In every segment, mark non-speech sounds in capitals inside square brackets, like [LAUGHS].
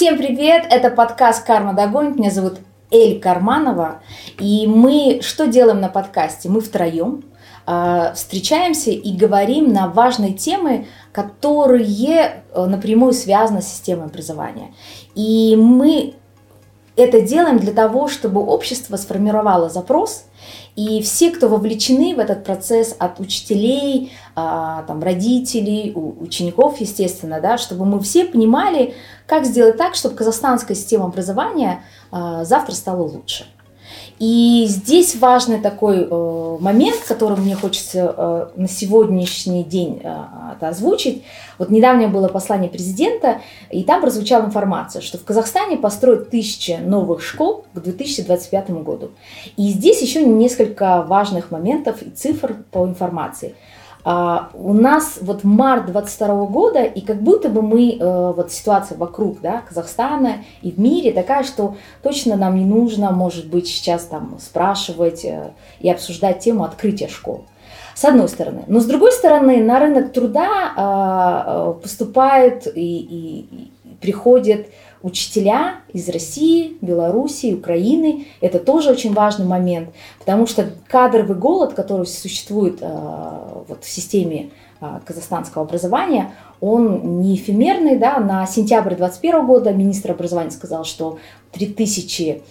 Всем привет! Это подкаст «Карма догонит». Меня зовут Эль Карманова. И мы что делаем на подкасте? Мы втроем э, встречаемся и говорим на важные темы, которые э, напрямую связаны с системой образования. И мы это делаем для того, чтобы общество сформировало запрос, и все, кто вовлечены в этот процесс, от учителей, а, там, родителей, учеников, естественно, да, чтобы мы все понимали, как сделать так, чтобы казахстанская система образования а, завтра стала лучше. И здесь важный такой э, момент, который мне хочется э, на сегодняшний день э, озвучить. Вот недавнее было послание президента, и там прозвучала информация, что в Казахстане построят тысячи новых школ к 2025 году. И здесь еще несколько важных моментов и цифр по информации. А, у нас вот март 22 года, и как будто бы мы, э, вот ситуация вокруг да, Казахстана и в мире такая, что точно нам не нужно, может быть, сейчас там спрашивать э, и обсуждать тему открытия школ. С одной стороны. Но с другой стороны, на рынок труда а, э, поступают и, и, и приходят учителя из России, Белоруссии, Украины. Это тоже очень важный момент, потому что кадровый голод, который существует э, вот в системе э, казахстанского образования, он не эфемерный. Да? На сентябрь 2021 года министр образования сказал, что 3000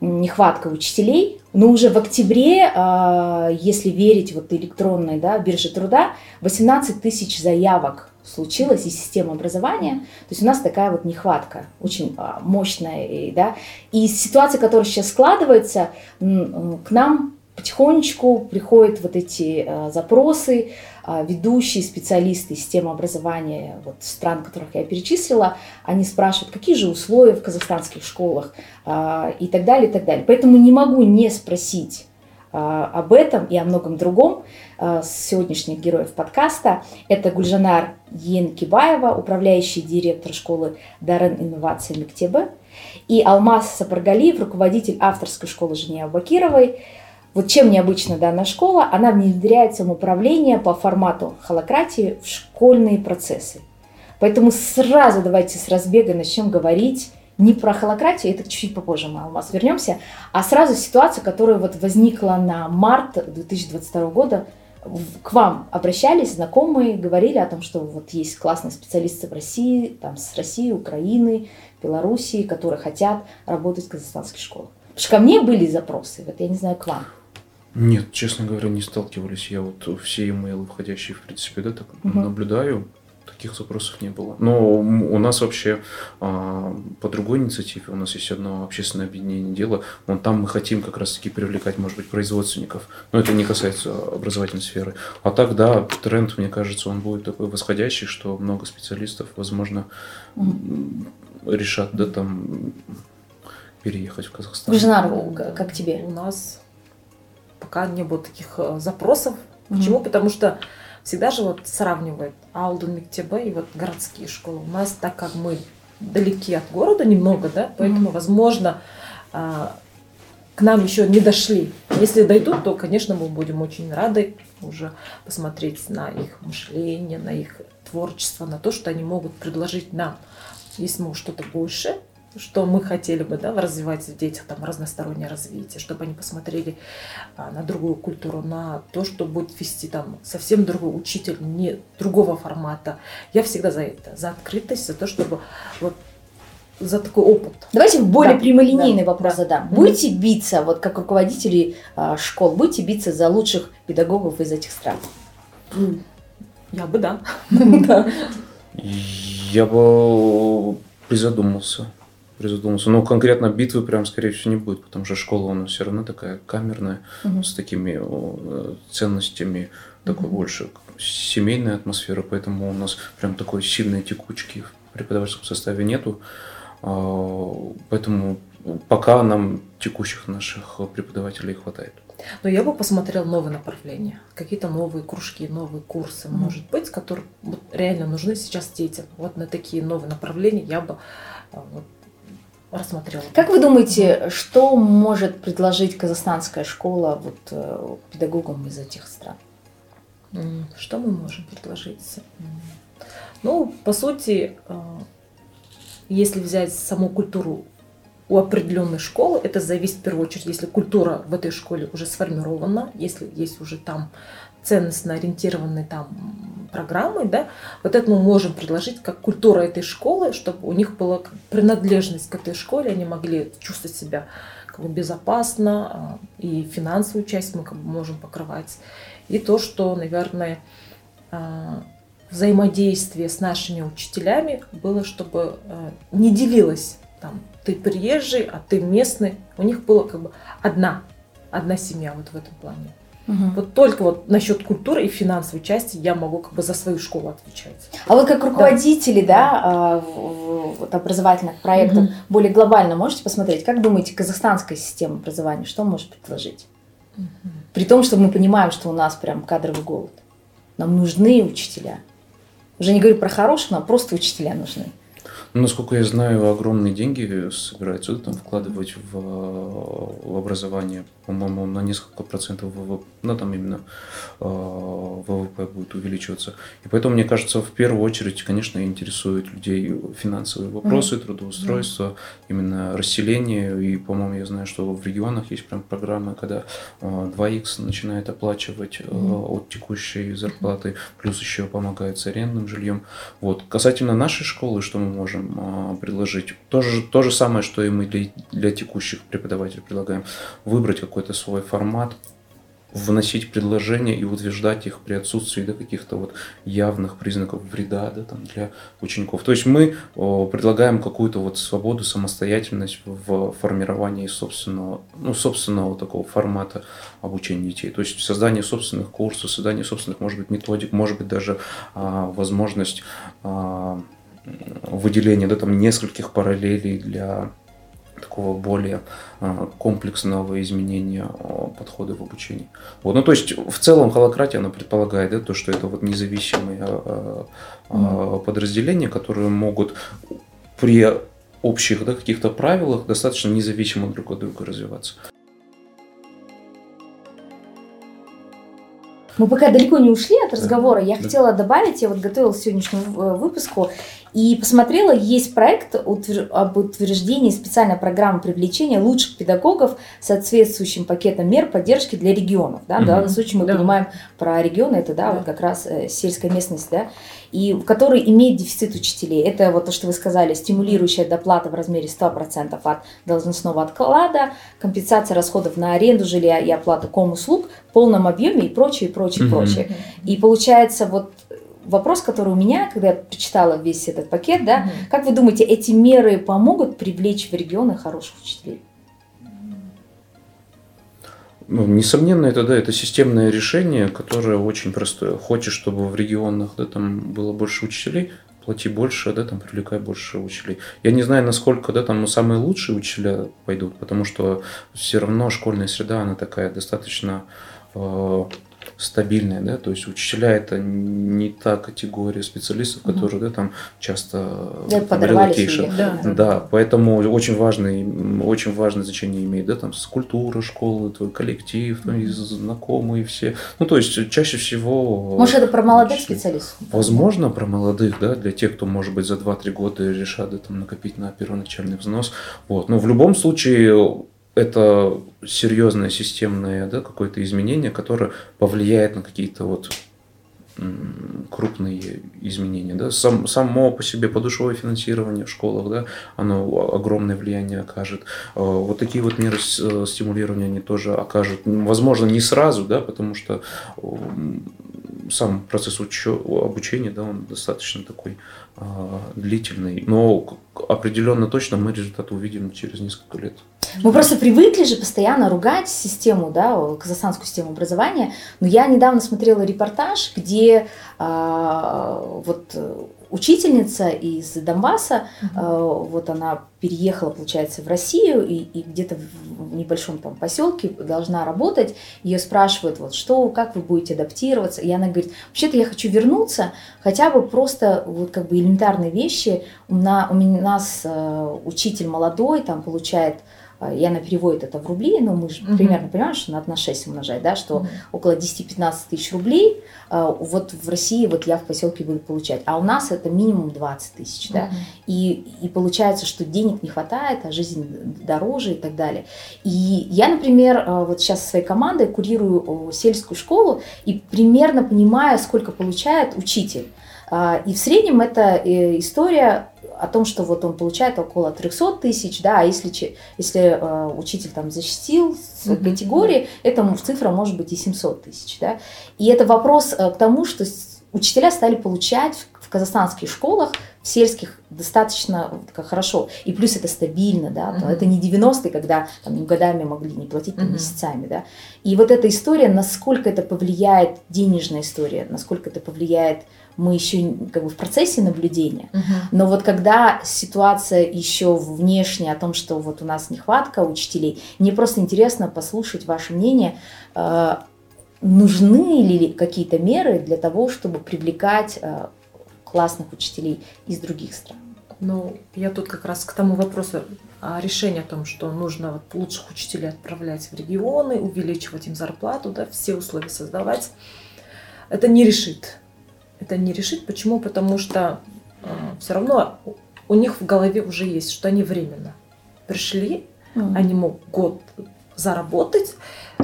нехватка учителей, но уже в октябре, э, если верить вот электронной да, бирже труда, 18 тысяч заявок случилось из системы образования. То есть у нас такая вот нехватка очень а, мощная. И, да, и ситуация, которая сейчас складывается, к нам потихонечку приходят вот эти а, запросы, а, ведущие специалисты системы образования вот, стран, которых я перечислила, они спрашивают, какие же условия в казахстанских школах и так далее, и так далее. Поэтому не могу не спросить об этом и о многом другом. Э, сегодняшних героев подкаста. Это Гульжанар Енкибаева, управляющий директор школы Дарен Инновации Мектебы, и Алмаз Сапаргалиев, руководитель авторской школы Жени Абакировой. Вот чем необычна данная школа, она внедряет самоуправление по формату холократии в школьные процессы. Поэтому сразу давайте с разбега начнем говорить не про холократию, это чуть-чуть попозже мы, Алмаз, вернемся, а сразу ситуация, которая вот возникла на март 2022 года к вам обращались знакомые, говорили о том, что вот есть классные специалисты в России, там с России, Украины, Белоруссии, которые хотят работать в казахстанских школах. Потому что ко мне были запросы, вот я не знаю, к вам. Нет, честно говоря, не сталкивались. Я вот все имейлы входящие, в принципе, да, так угу. наблюдаю таких запросов не было. Но у нас вообще а, по другой инициативе, у нас есть одно общественное объединение дела, вон там мы хотим как раз-таки привлекать, может быть, производственников, но это не касается образовательной сферы. А так, да, тренд, мне кажется, он будет такой восходящий, что много специалистов, возможно, решат, да, там, переехать в Казахстан. Гульжанар, как тебе? У нас пока не было таких э, запросов. Почему? Mm-hmm. Потому что всегда же вот сравнивают Алдун Мектебе и вот городские школы. У нас, так как мы далеки от города немного, да, поэтому, mm-hmm. возможно, а, к нам еще не дошли. Если дойдут, то, конечно, мы будем очень рады уже посмотреть на их мышление, на их творчество, на то, что они могут предложить нам. Если мы что-то больше, что мы хотели бы да, развивать в детях там, разностороннее развитие, чтобы они посмотрели а, на другую культуру, на то, что будет вести там совсем другой учитель, не другого формата. Я всегда за это, за открытость, за то, чтобы вот за такой опыт. Давайте более да, прямолинейный да, вопрос да. задам. Будете биться, вот как руководители а, школ, будете биться за лучших педагогов из этих стран? Я бы да. [LAUGHS] Я бы призадумался призадумался. Но конкретно битвы прям, скорее всего, не будет, потому что школа у нас все равно такая камерная, угу. с такими э, ценностями, такой угу. больше семейная атмосфера, поэтому у нас прям такой сильной текучки в преподавательском составе нету. А, поэтому пока нам текущих наших преподавателей хватает. Но я бы посмотрел новые направления, какие-то новые кружки, новые курсы, mm может быть, которые реально нужны сейчас детям. Вот на такие новые направления я бы а, вот, рассмотрела. Как вы думаете, что может предложить казахстанская школа вот, э, педагогам из этих стран? Что мы можем предложить? Ну, по сути, э, Если взять саму культуру у определенной школы, это зависит в первую очередь, если культура в этой школе уже сформирована, если есть уже там ценностно ориентированные там программы, да, вот это мы можем предложить как культура этой школы, чтобы у них была принадлежность к этой школе, они могли чувствовать себя как бы безопасно, а, и финансовую часть мы как бы можем покрывать. И то, что, наверное, а, взаимодействие с нашими учителями было, чтобы а, не делилось там ты приезжий, а ты местный. У них была как бы одна, одна семья вот в этом плане. Угу. Вот только вот насчет культуры и финансовой части я могу как бы за свою школу отвечать. А вот как руководители, да, да а, вот образовательных проектов, угу. более глобально можете посмотреть, как думаете, казахстанская система образования, что может предложить? Угу. При том, что мы понимаем, что у нас прям кадровый голод. Нам нужны учителя. Уже не говорю про хороших, нам просто учителя нужны. Ну, насколько я знаю, огромные деньги собираются там вкладывать в, в образование. По-моему, на несколько процентов ВВП, ну, там именно э, ВВП будет увеличиваться. И поэтому, мне кажется, в первую очередь, конечно, интересуют людей финансовые вопросы, mm-hmm. трудоустройство, mm-hmm. именно расселение. И, по-моему, я знаю, что в регионах есть прям программы, когда э, 2х начинает оплачивать э, mm-hmm. от текущей зарплаты, плюс еще помогает с арендным жильем. Вот. Касательно нашей школы, что мы можем можем а, предложить. То же, то же самое, что и мы для, для текущих преподавателей предлагаем. Выбрать какой-то свой формат, вносить предложения и утверждать их при отсутствии да, каких-то вот явных признаков вреда да, там, для учеников. То есть мы о, предлагаем какую-то вот свободу, самостоятельность в формировании собственного, ну, собственного такого формата обучения детей. То есть создание собственных курсов, создание собственных, может быть, методик, может быть, даже а, возможность а, выделение да, там, нескольких параллелей для такого более а, комплексного изменения а, подхода в обучении. Вот. Ну, то есть, в целом, холократия, она предполагает, да, то, что это вот независимые mm. подразделения, которые могут при общих да, каких-то правилах достаточно независимо друг от друга развиваться. Мы пока далеко не ушли от разговора. Я да. хотела добавить, я вот готовилась к сегодняшнему э, выпуску и посмотрела, есть проект об утверждении специальной программы привлечения лучших педагогов с соответствующим пакетом мер поддержки для регионов. Да? Угу. В данном случае мы да. понимаем про регионы, это да, да. вот как раз э, сельская местность, да, и который имеет дефицит учителей. Это вот то, что вы сказали, стимулирующая доплата в размере 100% от должностного отклада, компенсация расходов на аренду жилья и оплату комуслуг в полном объеме и прочее, и прочее, угу. прочее. И получается вот вопрос, который у меня, когда я прочитала весь этот пакет, да, mm как вы думаете, эти меры помогут привлечь в регионы хороших учителей? Ну, несомненно, это да, это системное решение, которое очень простое. Хочешь, чтобы в регионах да, там было больше учителей, плати больше, да, там привлекай больше учителей. Я не знаю, насколько да, там самые лучшие учителя пойдут, потому что все равно школьная среда, она такая достаточно э, стабильная, да, то есть учителя это не та категория специалистов, которые, да, там часто да, подорвались да. да, поэтому очень важный, очень важное значение имеет, да, там культура школы, твой коллектив, твои знакомые все, ну то есть чаще всего. Может это про молодых специалистов? Возможно про молодых, да, для тех, кто может быть за 2-3 года решат да, там накопить на первоначальный взнос, вот, но в любом случае это серьезное системное да, какое-то изменение, которое повлияет на какие-то вот крупные изменения. Да? Сам, само по себе подушевое финансирование в школах, да, оно огромное влияние окажет. А, вот такие вот меры э, стимулирования они тоже окажут. Возможно, не сразу, да, потому что сам процесс учё- обучения, да, он достаточно такой а, длительный, но определенно точно мы результаты увидим через несколько лет. Мы просто привыкли же постоянно ругать систему, да, казахстанскую систему образования. Но я недавно смотрела репортаж, где а, вот учительница из Донбасса, mm-hmm. вот она переехала, получается, в Россию и, и где-то в небольшом там поселке должна работать. Ее спрашивают, вот что, как вы будете адаптироваться? И она говорит, вообще-то я хочу вернуться, хотя бы просто вот как бы элементарные вещи. У, на, у нас э, учитель молодой, там получает и она переводит это в рубли, но мы же Мгм. примерно понимаем, что надо на 6 умножать, да, что Мгм. около 10-15 тысяч рублей а, вот в России вот я в поселке буду получать, а у нас это минимум 20 тысяч, да, Мгм. и, и получается, что денег не хватает, а жизнь дороже и так далее. И я, например, э, вот сейчас со своей командой курирую э, сельскую школу и примерно понимаю, сколько получает учитель. И в среднем это э, история о том, что вот он получает около 300 тысяч, да, а если, если э, учитель там защитил свои Мгм. категории, это м- цифра может быть и 700 тысяч, да. И это вопрос э, к тому, что с- учителя стали получать в, казахстанских школах, в сельских достаточно как хорошо. И плюс это стабильно, да, Мгм. это не 90-е, когда там годами могли не платить, там, месяцами, да. И вот эта история, насколько это повлияет, денежная история, насколько это повлияет, мы еще как бы в процессе наблюдения. Мгм. Но вот когда ситуация еще внешняя о том, что вот у нас нехватка учителей, мне просто интересно послушать ваше мнение, э, нужны ли какие-то меры для того, чтобы привлекать э, классных учителей из других стран? Ну, я тут как раз к тому вопросу о решении о том, что нужно вот лучших учителей отправлять в регионы, увеличивать им зарплату, да, все условия создавать. Это не решит. Это не решит. Почему? Потому что все равно у- них в голове уже есть, что они временно пришли, они могут год заработать,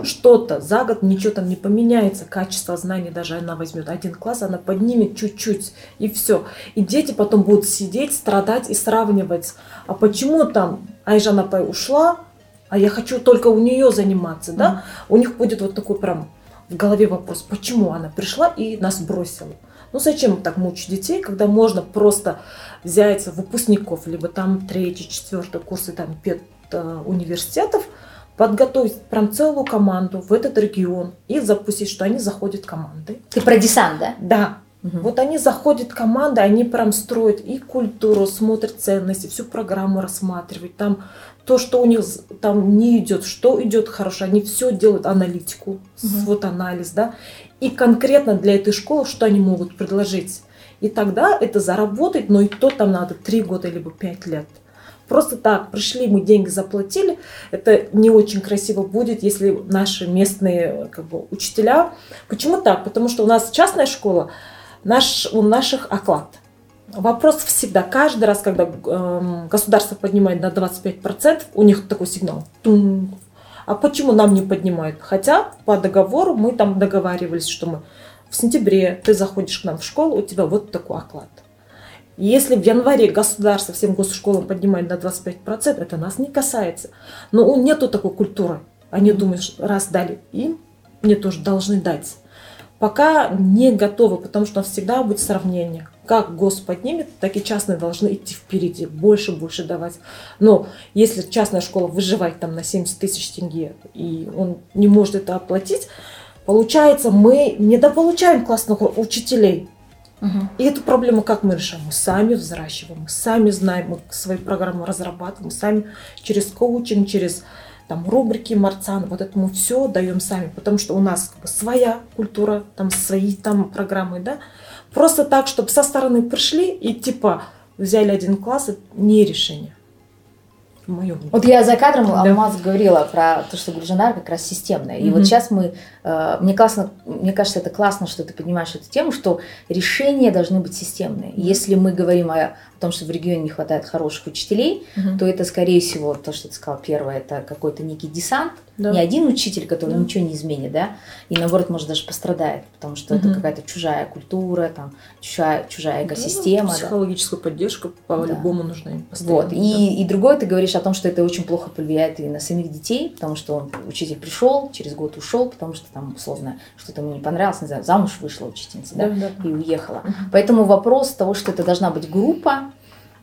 что-то за год, ничего там не поменяется, качество знаний даже она возьмет один класс, она поднимет чуть-чуть, и все. И дети потом будут сидеть, страдать и сравнивать. А почему там Айжан Апай ушла, а я хочу только у нее заниматься, да? У них будет вот такой прям в голове вопрос, почему она пришла и нас бросила. Ну зачем так мучить детей, когда можно просто взять выпускников, либо там третий, четвертый курсы там пед э, университетов, подготовить прям целую команду в этот регион и запустить, что они заходят командой. Ты про десант, да? Да, Мгм. вот они заходят команда, они прям строят и культуру, смотрят ценности, всю программу рассматривают. Там то, что у них там не идет, что идет хорошо, они все делают аналитику, Мгм. вот анализ, да, и конкретно для этой школы, что они могут предложить. И тогда это заработать, но и то там надо 3 года либо 5 лет. Просто так, пришли, мы деньги заплатили, это не очень красиво будет, если наши местные как бы, учителя... Почему так? Потому что у нас частная школа, наш, у наших оклад. Вопрос всегда, каждый раз, когда эм, государство поднимает на 25%, у них такой сигнал. Тум. А почему нам не поднимают? Хотя по договору мы там договаривались, что мы в сентябре ты заходишь к нам в школу, у тебя вот такой оклад. Если в январе государство всем госшколам поднимает на 25%, это нас не касается. Но у- нету такой культуры. Они думают, что раз дали им, мне тоже должны дать. Пока не готовы, потому что всегда будет сравнение. Как гос поднимет, так и частные должны идти впереди, больше, больше давать. Но если частная школа выживает там на 70 тысяч тенге, и он не может это оплатить, получается, мы недополучаем классных учителей. Мгм. И эту проблему как мы решаем? Мы сами взращиваем, мы сами знаем, мы свои программы разрабатываем, сами через коучинг, через там рубрики Марцан, вот это мы все даем сами, потому что у нас как бы своя культура, там свои там программы, да. Просто так, чтобы со стороны пришли и типа взяли один класс, это не решение. Мнении. Вот я за кадром Да. Алмаз говорила про то, что Гульжанар как раз системная. И Мгм. вот сейчас мы, э, мне классно, мне кажется, это классно, что ты поднимаешь эту тему, что решения должны быть системные. Если мы говорим о, о том, что в регионе не хватает хороших учителей, Мгм. то это, скорее всего, то, что ты сказал первое, это какой-то некий десант, Да. не один учитель, который Да. ничего не изменит, да, и наоборот, может, даже пострадает, потому что это Мгм. какая-то чужая культура, там, чужая, чужая Да, экосистема. да. Психологическую поддержку по-любому нужно им постоянно. Вот. И, и другое, ты говоришь о том, что это очень плохо повлияет и на самих детей, потому что он, учитель пришел, через год ушел, потому что там, условно, что-то ему не понравилось, не знаю, замуж вышла учительница, да, Да, да, да. и уехала. Мгм. Поэтому вопрос того, что это должна быть группа,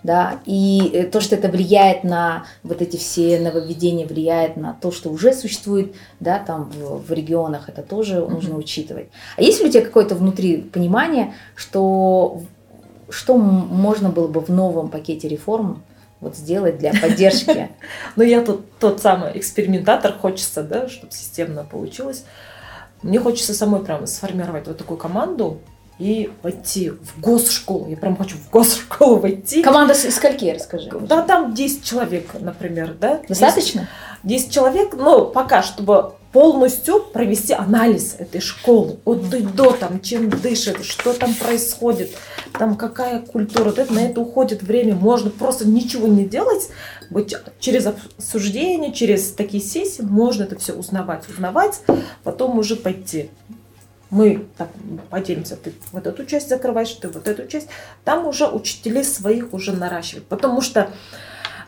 да, и э, то, что это влияет на вот эти все нововведения, влияет на то, что уже существует, да, там в, в регионах, это тоже Мгм. нужно учитывать. А есть ли у тебя какое-то внутри понимание, что, что можно было бы в новом пакете реформ вот сделать для поддержки? [LAUGHS] Но я тут тот самый экспериментатор, хочется, да, чтобы системно получилось. Мне хочется самой прям сформировать вот такую команду и войти в госшколу. Я прям хочу в госшколу войти. Команда из скольки, расскажи. Да, там 10 человек, например, да? Достаточно? 10 человек, ну, пока, чтобы полностью провести анализ этой школы. От и до, там, чем дышит, что там происходит, там какая культура. Вот это, на это уходит время. Можно просто ничего не делать. Быть через обсуждение, через такие сессии можно это все узнавать, узнавать, потом уже пойти. Мы так поделимся, ты вот эту часть закрываешь, ты вот эту часть. Там уже учителей своих уже наращивают. Потому что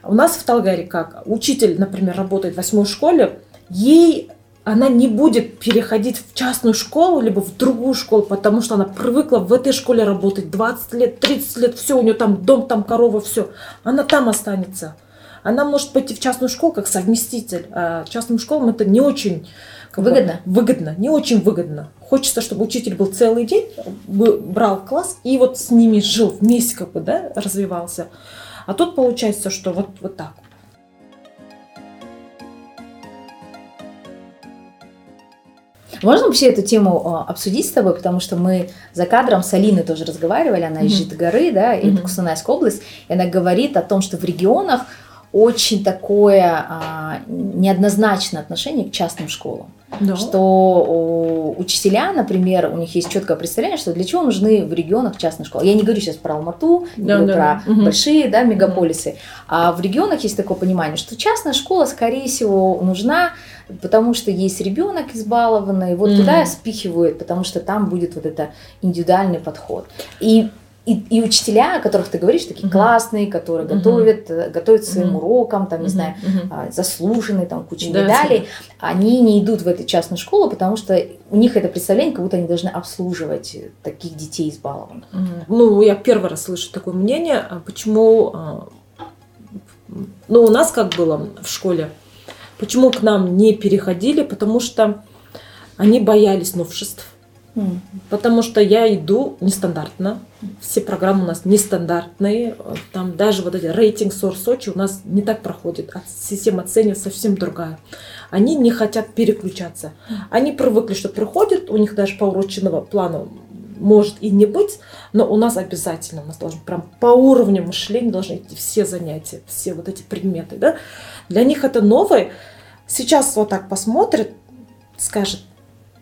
у нас в Талгаре как? Учитель, например, работает в восьмой школе, ей она не будет переходить в частную школу, либо в другую школу, потому что она привыкла в этой школе работать 20 лет, 30 лет, все, у нее там дом, там корова, все. Она там останется. Она может пойти в частную школу как совместитель. А частным школам это не очень выгодно. Выгодно, не очень выгодно. Хочется, чтобы учитель был целый день, брал класс и вот с ними жил вместе, как бы, да, развивался. А тут получается, что вот, вот так. Можно вообще эту тему а, обсудить с тобой, потому что мы за кадром с Алиной тоже разговаривали, она из Житгоры, да, и это Кустанайская область, и она говорит о том, что в регионах очень такое а, неоднозначное отношение к частным школам. Да. Что учителя, например, у них есть четкое представление, что для чего нужны в регионах частные школы. Я не говорю сейчас про Алмату, не да, говорю да, про да. большие да, мегаполисы, а в регионах есть такое понимание, что частная школа, скорее всего, нужна, потому что есть ребенок избалованный, вот mm туда спихивают, потому что там будет вот это индивидуальный подход. И и, и учителя, о которых ты говоришь, такие uh-huh. классные, которые uh-huh. готовят, э, готовят своим uh-huh. урокам, там, не uh-huh. знаю, uh-huh. заслуженные, там, куча да, медалей, они не идут в эту частную школу, потому что у них это представление, как будто они должны обслуживать таких детей избалованных. Uh-huh. Ну, я первый раз слышу такое мнение, а почему, а, ну, у нас как было в школе, почему к нам не переходили, потому что они боялись новшеств. Потому что я иду нестандартно. Все программы у нас нестандартные. Там даже вот эти рейтинг Сор Сочи у нас не так проходит. А система оценивания совсем другая. Они не хотят переключаться. Они привыкли, что приходят, у них даже по уроченного плана может и не быть, но у нас обязательно, у нас должны прям по уровню мышления должны идти все занятия, все вот эти предметы. Да? Для них это новое. Сейчас вот так посмотрит, скажет,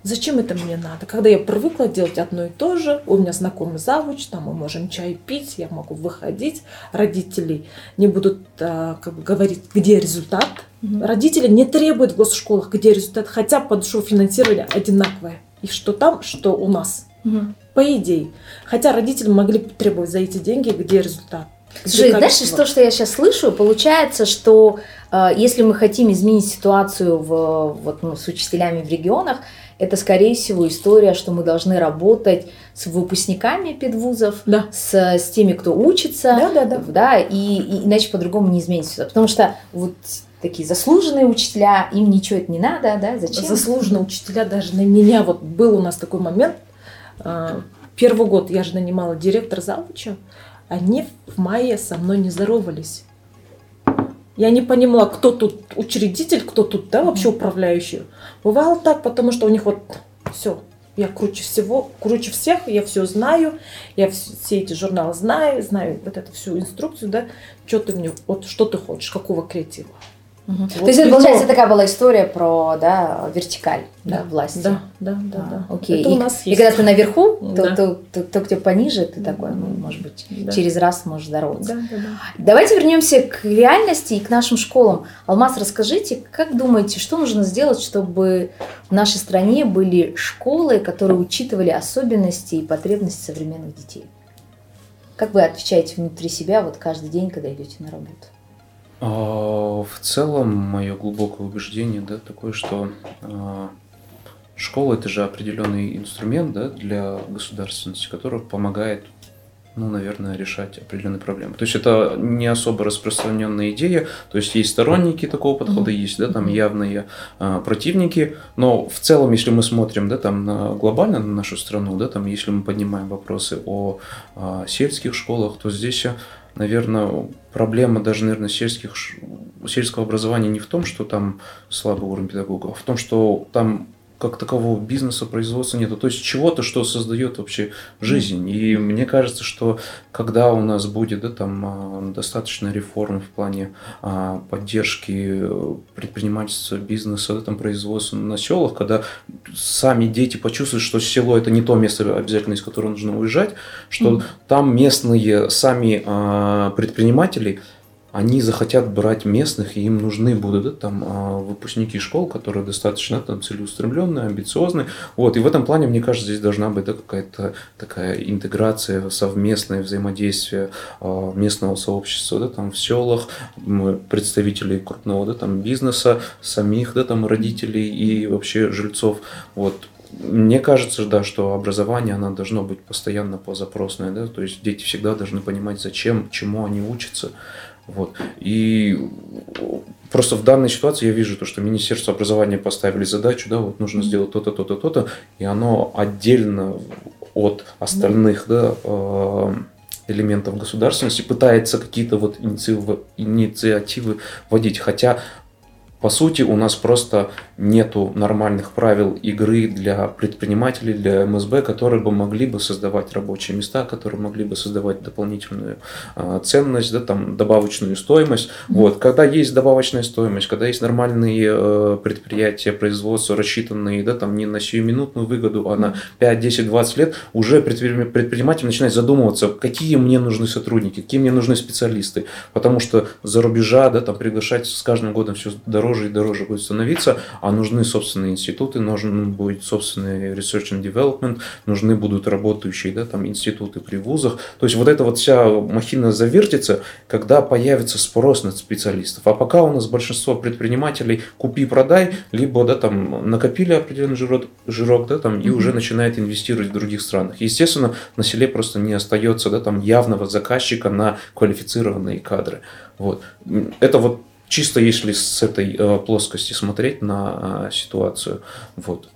Зачем это мне надо? Когда я привыкла делать одно и то же, у меня знакомый завуч, там мы можем чай пить, я могу выходить, родители не будут а, как бы говорить, где результат. Угу. Родители не требуют в госшколах, где результат, хотя подушевое финансирование одинаковое. И что там, что у нас. Угу. По идее. Хотя родители могли требовать за эти деньги, где результат. Слушай, знаешь, то, что я сейчас слышу, получается, что э, если мы хотим изменить ситуацию в, вот, ну, с учителями в регионах, это, скорее всего, история, что мы должны работать с выпускниками педвузов, да. с, с теми, кто учится, да, да, да. Да, и, и иначе по-другому не изменится. Потому что вот такие заслуженные учителя, им ничего это не надо, да, зачем? Заслуженные учителя даже на меня, вот был у нас такой момент, а, первый год я же нанимала директор завуча, они в мае со мной не здоровались. Я не понимала, кто тут учредитель, кто тут, да, вообще управляющий. Бывало так, потому что у них вот все, я круче всего, круче всех, я все знаю, я все эти журналы знаю, знаю вот эту всю инструкцию, да, что ты мне, вот что ты хочешь, какого креатива. Угу. Вот То есть, это, получается, такая была история про да, вертикаль да, да, власти. Да, да, да. А, да. Окей. Это и, у нас и есть. когда ты наверху, то, да. то, то, то, кто пониже, ты такой, ну, может быть, да. через раз можешь здороваться. Да, да, да. Давайте вернемся к реальности и к нашим школам. Алмаз, расскажите, как думаете, что нужно сделать, чтобы в нашей стране были школы, которые учитывали особенности и потребности современных детей? Как вы отвечаете внутри себя вот каждый день, когда идете на работу? А, в целом, мое глубокое убеждение, да, такое, что а, школа это же определенный инструмент, да, для государственности, который помогает, ну, наверное, решать определенные проблемы. То есть это не особо распространенная идея, то есть есть сторонники такого подхода, есть, да, там явные а, противники, но в целом, если мы смотрим, да, там на, глобально на нашу страну, да, там, если мы поднимаем вопросы о а, сельских школах, то здесь наверное, проблема даже, наверное, сельских, сельского образования не в том, что там слабый уровень педагогов, а в том, что там как такового бизнеса, производства нету. То есть чего-то, что создает вообще жизнь. И мне кажется, что когда у нас будет да, там, а, достаточно реформ в плане а, поддержки э, предпринимательства, бизнеса, да, там, производства на селах, когда сами дети почувствуют, что село это не то место обязательно, из которого нужно уезжать, что mm-hmm. там местные сами а, предприниматели – они захотят брать местных, и им нужны будут да, там а, выпускники школ, которые достаточно там целеустремленные, амбициозные. Вот, и в этом плане, мне кажется, здесь должна быть да, какая-то такая интеграция, совместное взаимодействие а, местного сообщества, да, там в селах, представителей крупного да, там, бизнеса, самих да, там, родителей и вообще жильцов. Вот, мне кажется, да, что образование, оно должно быть постоянно позапросное, да, то есть дети всегда должны понимать, зачем, чему они учатся. Вот. И просто в данной ситуации я вижу то, что Министерство образования поставили задачу, да, вот нужно сделать то-то, то-то, то-то, и оно отдельно от остальных, да, э, элементов государственности пытается какие-то вот инициативы вводить. Хотя по сути, у нас просто нету нормальных правил игры для предпринимателей, для МСБ, которые бы могли бы создавать рабочие места, которые могли бы создавать дополнительную э, ценность, да, там, добавочную стоимость. Вот. Когда есть добавочная стоимость, когда есть нормальные э, предприятия, производства, рассчитанные да, там, не на сиюминутную выгоду, а на 5, 10, 20 лет, уже предприниматель начинает задумываться, какие мне нужны сотрудники, какие мне нужны специалисты. Потому что за рубежа да, там, приглашать с каждым годом все дороже дороже и дороже будет становиться, а нужны собственные институты, нужен будет собственный research and development, нужны будут работающие да, там, институты при вузах. То есть вот эта вот вся махина завертится, когда появится спрос на специалистов. А пока у нас большинство предпринимателей купи-продай, либо да, там, накопили определенный жирок, жирок да, там, и mm-hmm. уже начинает инвестировать в других странах. Естественно, на селе просто не остается да, там, явного заказчика на квалифицированные кадры. Вот. Это вот чисто если с этой э, плоскости смотреть на э, ситуацию. Вот.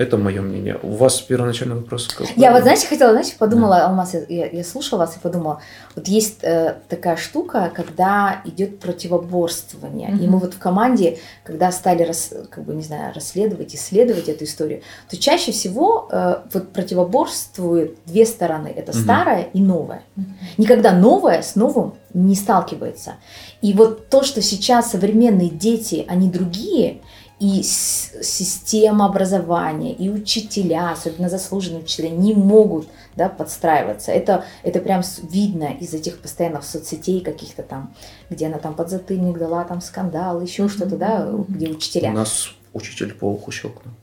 Это мое мнение. У вас первоначальный вопрос? Какой? Я вот, знаете, хотела, знаете, подумала, да. Алмаз, я, я слушала вас и подумала, вот есть э, такая штука, когда идет противоборствование. Mm-hmm. И мы вот в команде, когда стали, рас, как бы, не знаю, расследовать, исследовать эту историю, то чаще всего э, вот противоборствуют две стороны. Это mm-hmm. старое и новое. Mm-hmm. Никогда новое с новым не сталкивается. И вот то, что сейчас современные дети, они другие, и система образования, и учителя, особенно заслуженные учителя, не могут да, подстраиваться. Это, это прям видно из этих постоянных соцсетей каких-то там, где она там подзатыльник дала, там скандал, еще что-то, да, где учителя. У нас учитель по уху щелкнул.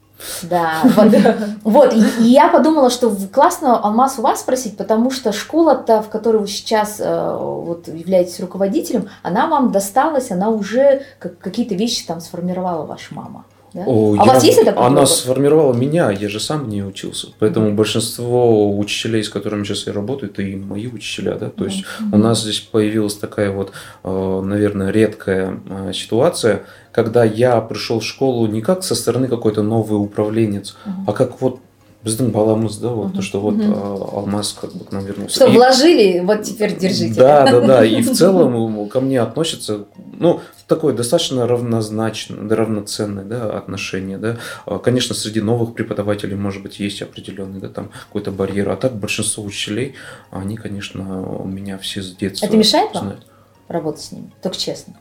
Да, вот. [LAUGHS] вот. И, и я подумала, что классно Алмаз у вас спросить, потому что школа-то, в которой вы сейчас э, вот, являетесь руководителем, она вам досталась, она уже как, какие-то вещи там сформировала ваша мама. Да? О, а я, у вас есть это? Она сформировала меня, я же сам не учился. Поэтому mm-hmm. большинство учителей, с которыми сейчас я работаю, это и мои учителя. Да? То mm-hmm. есть у нас здесь появилась такая вот, э, наверное, редкая э, ситуация, когда я пришел в школу не как со стороны какой-то новый управленец, uh-huh. а как вот біздің баламыз да вот то что вот uh-huh. алмаз как бы к нам вернулся что и, вложили вот теперь держите да да да и в [LAUGHS] целом ко мне относятся ну такое достаточно равнозначное равноценное да отношение да. А, конечно среди новых преподавателей может быть есть определенный да там какой-то барьер. А так большинство учителей они конечно у меня все с детства это мешает вам знают. работать с ними? Только честно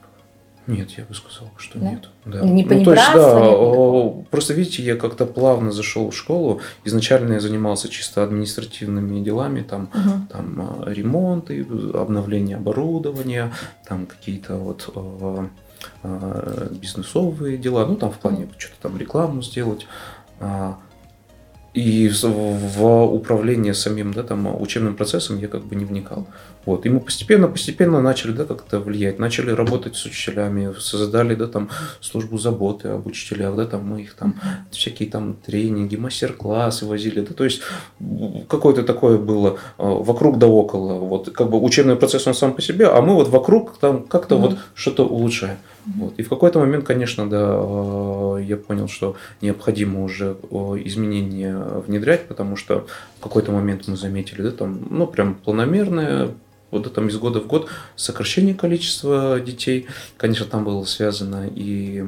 нет, я бы сказал, что да? нет. Да. Не ну, то есть, да, просто видите, я как-то плавно зашел в школу. Изначально я занимался чисто административными делами, там, угу. там а, ремонты, обновление оборудования, там какие-то вот а, а, бизнесовые дела, ну там в плане что-то там рекламу сделать. И в управление самим да, там, учебным процессом я как бы не вникал. Вот. И мы постепенно, постепенно начали да, как-то влиять, начали работать с учителями, создали да, там, службу заботы об учителях, да, там, мы их там всякие там тренинги, мастер-классы возили. Да, то есть какое-то такое было а, вокруг да около. Вот, как бы учебный процесс он сам по себе, а мы вот вокруг там как-то mm-hmm. вот что-то улучшаем. Вот. И в какой-то момент, конечно, да, э, я понял, что необходимо уже э, изменения внедрять, потому что в какой-то момент мы заметили, да, там, ну, прям планомерное вот там из года в год сокращение количества детей. Конечно, там было связано и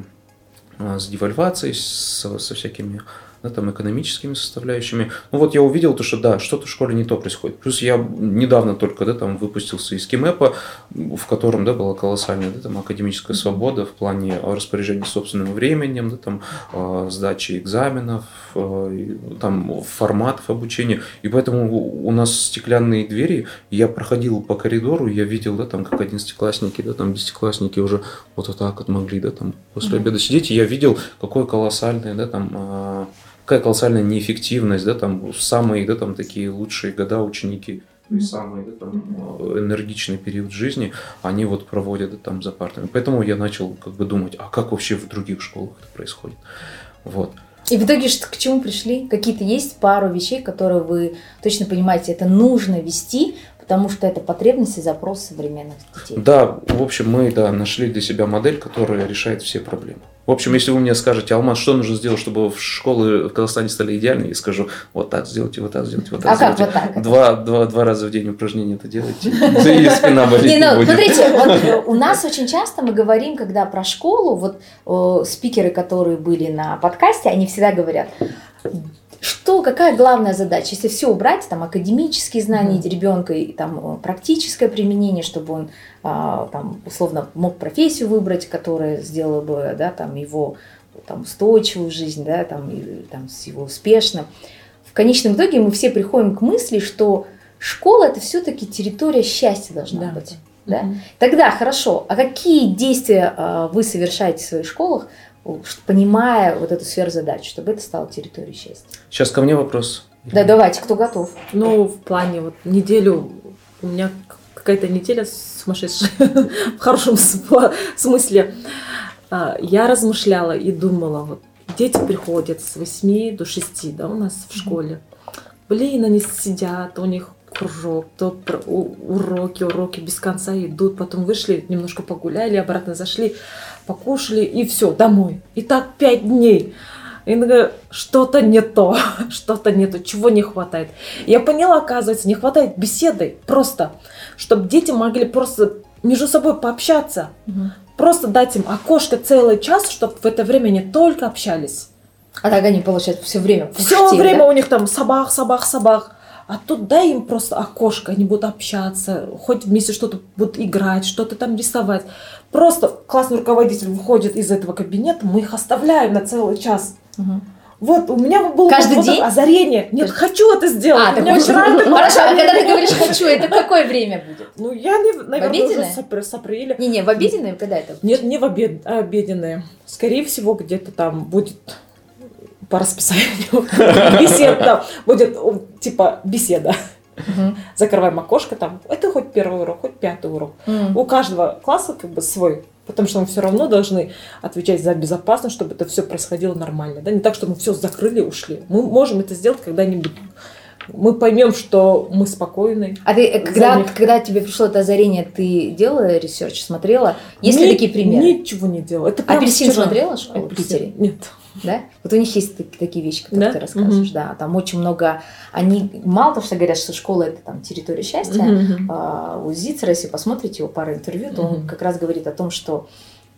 с девальвацией, со, со всякими да, там, экономическими составляющими. Ну вот я увидел то, что да, что-то в школе не то происходит. Плюс я недавно только да, там, выпустился из Кимэпа, в котором да, была колоссальная да, там, академическая свобода в плане распоряжения собственным временем, да, там, э, сдачи экзаменов, э, там, форматов обучения. И поэтому у нас стеклянные двери, я проходил по коридору, я видел, да, там, как одиннадцатиклассники, да, там, десятиклассники уже вот, так вот могли да, там, после обеда сидеть, и я видел, какое колоссальное да, там, э, какая колоссальная неэффективность, да, там самые, да, там такие лучшие года ученики, и самый да, там, энергичный период жизни, они вот проводят да, там за партами. Поэтому я начал как бы думать, а как вообще в других школах это происходит. Вот. И в итоге к чему пришли? Какие-то есть пару вещей, которые вы точно понимаете, это нужно вести, потому что это потребность и запрос современных детей. Да, в общем, мы да, нашли для себя модель, которая решает все проблемы. В общем, если вы мне скажете, Алмаз, что нужно сделать, чтобы школы в Казахстане стали идеальными, я скажу, вот так сделайте, вот так сделайте, вот так а сделайте. Как вот так? Два, два, два раза в день упражнения это делайте, [LAUGHS] и спина болеть не, ну, будет. Смотрите, [LAUGHS] вот у нас очень часто мы говорим, когда про школу, вот э, спикеры, которые были на подкасте, они всегда говорят, что, какая главная задача? Если все убрать, там, академические знания mm ребенка и там, э, практическое применение, чтобы он а, там, условно мог профессию выбрать, которая сделала бы да, там, его там, устойчивую жизнь, да, там, и, там, с его успешным. В конечном итоге мы все приходим к мысли, что школа это все-таки территория счастья должна Да. быть. Да? Мгм. Тогда хорошо, а какие действия а, вы совершаете в своих школах, понимая вот эту сферу задач, чтобы это стало территорией счастья? Сейчас ко мне вопрос. Да, давайте, кто готов? Ну, в плане вот неделю у меня какая-то неделя сумасшедшая [LAUGHS] в хорошем смы- смысле. А, Я размышляла и думала, вот дети приходят с 8 до 6, да, у нас в школе. Блин, они сидят, у них кружок, то уроки, уроки без конца идут, потом вышли, немножко погуляли, обратно зашли, покушали и все, домой. И так пять дней. И говорю, что-то не то, [LAUGHS] что-то не то, чего не хватает. Я поняла, оказывается, не хватает беседы просто, чтобы дети могли просто между собой пообщаться. Просто дать им окошко целый час, чтобы в это время не только общались. А так они, получается, все время Все время да? у них там собак, собак, собак. А тут дай им просто окошко, они будут общаться, хоть вместе что-то будут играть, что-то там рисовать. Просто классный руководитель выходит из этого кабинета, мы их оставляем на целый час. Мгм. Вот, у меня было Каждый вот день? озарение. Нет, хочу это сделать. А, так вот, вчера хорошо, а когда ты говоришь «хочу», это какое время будет? Ну, я, не- наверное, уже обеденное? с апр- с апреля. Не-не, в обеденное когда это? Нет, не в обед, а обеденные. Скорее всего, где-то там будет по расписанию [LAUGHS] бесед там будет типа беседа. Мгм. Закрываем окошко там. Это хоть первый урок, хоть пятый урок. У каждого класса как бы свой. Потому что мы все равно должны отвечать за безопасность, чтобы это все происходило нормально. Да? Не так, что мы все закрыли и ушли. Мы можем это сделать когда-нибудь. Мы поймем, что мы спокойны. А ты, когда, когда тебе пришло это озарение, ты делала research, смотрела? Есть ли Ни- такие примеры? Ничего не делал. Это Апельсин вчера. смотрела школу в Апельсин. Питере? Нет. Да? Вот у них есть так- такие вещи, которые Да? ты рассказываешь. Мгм. Да, там очень много. Они мало того, что говорят, что школа это там территория счастья. Мгм. а, у Зицера, если посмотрите его пару интервью, то он Мгм. как раз говорит о том, что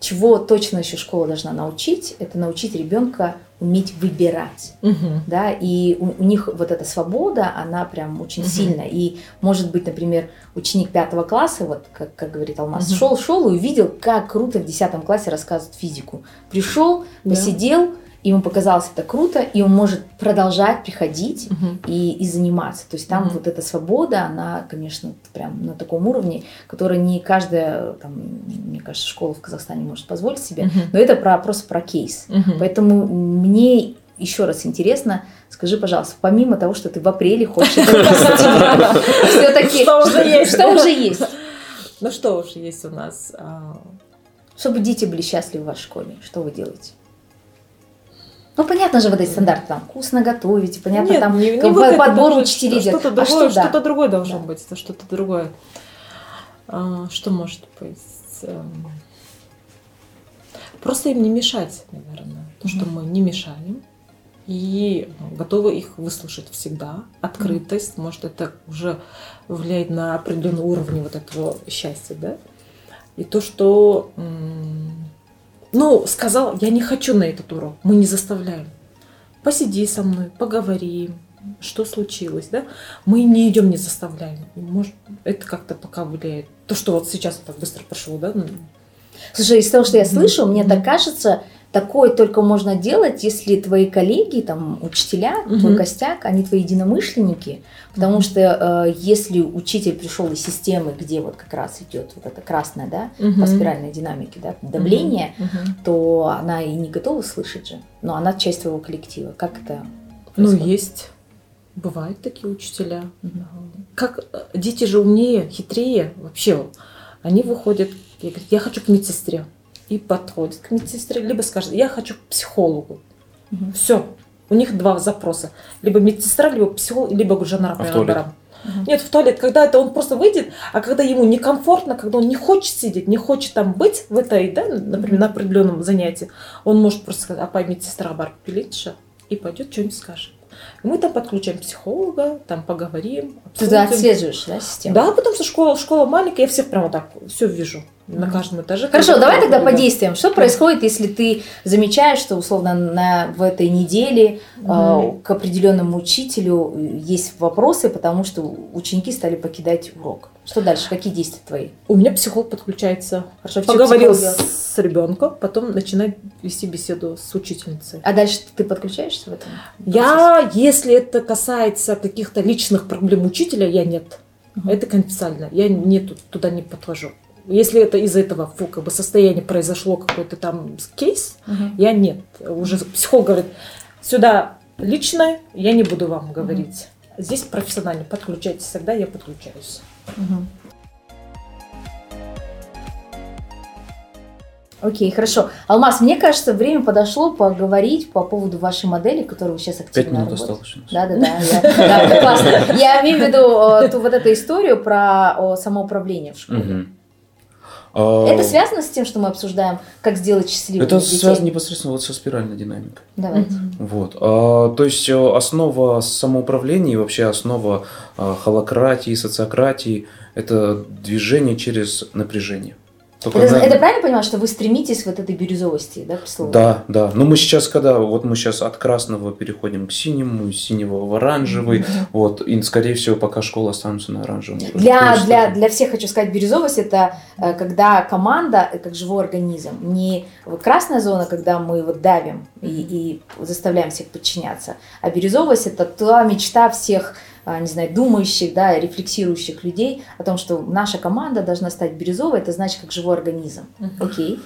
чего точно еще школа должна научить, это научить ребенка уметь выбирать. Мгм. Да, и у, у них вот эта свобода, она прям очень Мгм. сильная. И может быть, например, ученик пятого класса, вот как, как говорит Алмаз, Мгм. шел, шел и увидел, как круто в десятом классе рассказывают физику. Пришел, Да. посидел, ему показалось это круто, и он может продолжать приходить Мгм. и, и заниматься. То есть там Мгм. вот эта свобода, она, конечно, прям на таком уровне, который не каждая, там, мне кажется, школа в Казахстане может позволить себе. Мгм. Но это про, просто про кейс. Мгм. Поэтому мне еще раз интересно, скажи, пожалуйста, помимо того, что ты в апреле хочешь [LAUGHS] все-таки Что уже есть? Что уже есть? Ну что уж есть у нас? а, Чтобы дети были счастливы в вашей школе, что вы делаете? Ну, понятно же, вот эти стандарты, там, вкусно готовите, понятно, Нет, там, не- не вот подбор учителей Что-то. А другое, что, да? что-то другое должно Да. быть, это что-то другое. А, Что может быть? Эм, Просто им не мешать, наверное. То, что Мгм. мы не мешаем. И готовы их выслушать всегда. Открытость, может, это уже влияет на определенный уровень вот этого счастья, да? И то, что м, ну, сказал, я не хочу на этот урок, мы не заставляем. Посиди со мной, поговори, что случилось, да? Мы не идем, не заставляем. Может, это как-то пока влияет. То, что вот сейчас так быстро прошло, да? Ну, Слушай, из того, что я слышу, мне так кажется, такое только можно делать, если твои коллеги, там, учителя, Мгм. твой костяк, они твои единомышленники. Потому что э, если учитель пришел из системы, где вот как раз идет вот эта красная, да, Мгм. по спиральной динамике, да, давление, то она и не готова слышать же. Но она часть твоего коллектива. Как это Ну, происходит? есть. Бывают такие учителя. Мгм. Как э, дети же умнее, хитрее вообще. Они выходят и говорят, я хочу к медсестре. И подходят к медсестре, либо скажут, я хочу к психологу. Мгм. Все. У них два запроса. Либо медсестра, либо психолог, либо жанра А? Мгм. Нет, в туалет, когда это он просто выйдет, а когда ему некомфортно, когда он не хочет сидеть, не хочет там быть в этой, да, например, на определенном занятии, он может просто сказать, а пой медсестра бар пилитша, и пойдет что-нибудь скажет. Мы там подключаем психолога, там поговорим. Ты обсудим. отслеживаешь, да, систему? Да, потому что школа, школа маленькая, я всех прямо так все вижу на каждом этаже. Хорошо, давай тогда по да. действиям. Что происходит, если ты замечаешь, что условно на, в этой неделе э, Мгм. к определенному учителю э, есть вопросы, потому что ученики стали покидать урок? Что дальше? Какие действия твои? У меня психолог подключается, Хорошо, поговорил с ребенком, потом начинает вести беседу с учительницей. А дальше ты подключаешься в этом? Я, если это касается каких-то личных проблем учителя, я нет. Мгм. Это конфиденциально. Я не ту- туда не подхожу. Если это из этого фу, как бы состояния произошло какой-то там кейс, Мгм. я нет. Уже психолог говорит, сюда личное, я не буду вам говорить. Здесь профессионально. Подключайтесь, тогда я подключаюсь. Окей, хорошо. Алмаз, мне кажется, время подошло поговорить по поводу вашей модели, которую вы сейчас Пять активно минут работаете. осталось. у нас. Да, да, да. я- имею в виду э, ту вот эту историю про самоуправление в школе. А, Это связано с тем, что мы обсуждаем, как сделать счастливым Это детей? связано непосредственно вот со спиральной динамикой. Давайте. Вот. А, то есть э, основа самоуправления и вообще основа а, холократии, социократии – это движение через напряжение. Только Это, на- это правильно понимаю, что вы стремитесь вот этой бирюзовости, да, пресловутой? Да, да. Но мы сейчас, когда вот мы сейчас от красного переходим к синему, из синего в оранжевый, вот, и скорее всего, пока школа останутся на оранжевом. Для, для, для всех хочу сказать, бирюзовость это э, когда команда э, как живой организм. Не вот красная зона, когда мы вот давим и, и заставляем всех подчиняться, а бирюзовость это та мечта всех не знаю, думающих, да, рефлексирующих людей о том, что наша команда должна стать бирюзовой, это значит как живой организм. Окей.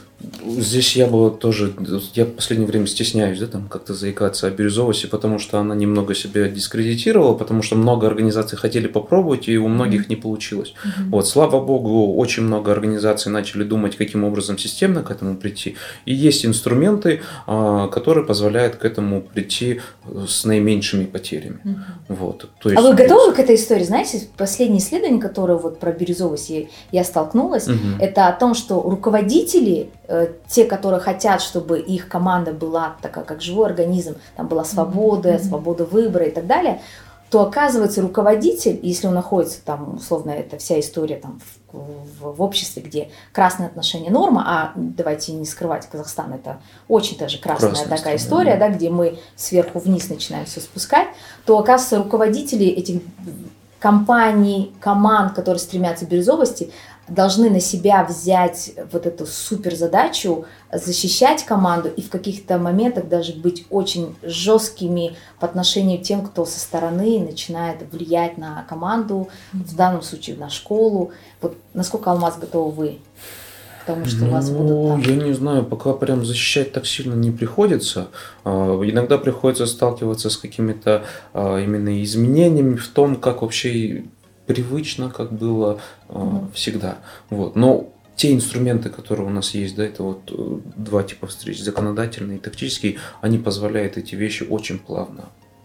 Здесь я бы тоже, я в последнее время стесняюсь, да, там как-то заикаться о бирюзовости, потому что она немного себя дискредитировала, потому что много организаций хотели попробовать, и у многих не получилось. Вот, слава богу, очень много организаций начали думать, каким образом системно к этому прийти. И есть инструменты, а, которые позволяют к этому прийти э, с наименьшими потерями. Вот. То А есть, вы готовы к этой истории? Знаете, последнее исследование, которое вот про бирюзовость я, столкнулась, Мгм. это о том, что руководители, те, которые хотят, чтобы их команда была такая, как живой организм, там была свобода, Мгм. свобода выбора и так далее, то оказывается руководитель, если он находится там, условно, это вся история там в, в- в обществе, где красные отношения норма, а давайте не скрывать, Казахстан это очень даже красная Красная такая история, да, где мы сверху вниз начинаем все спускать, то оказывается руководители этих компаний, команд, которые стремятся к бирюзовости, должны на себя взять вот эту супер задачу защищать команду и в каких-то моментах даже быть очень жесткими по отношению к тем, кто со стороны начинает влиять на команду, в данном случае на школу. Вот насколько Алмаз готовы вы к тому, что у вас Ну, будут там? Я не знаю, пока прям защищать так сильно не приходится. А, Иногда приходится сталкиваться с какими-то а, именно изменениями в том, как вообще привычно, как было Мгм. всегда. Вот. Но те инструменты, которые у нас есть, да, это вот э, два типа встреч, законодательный и тактический, они позволяют эти вещи очень плавно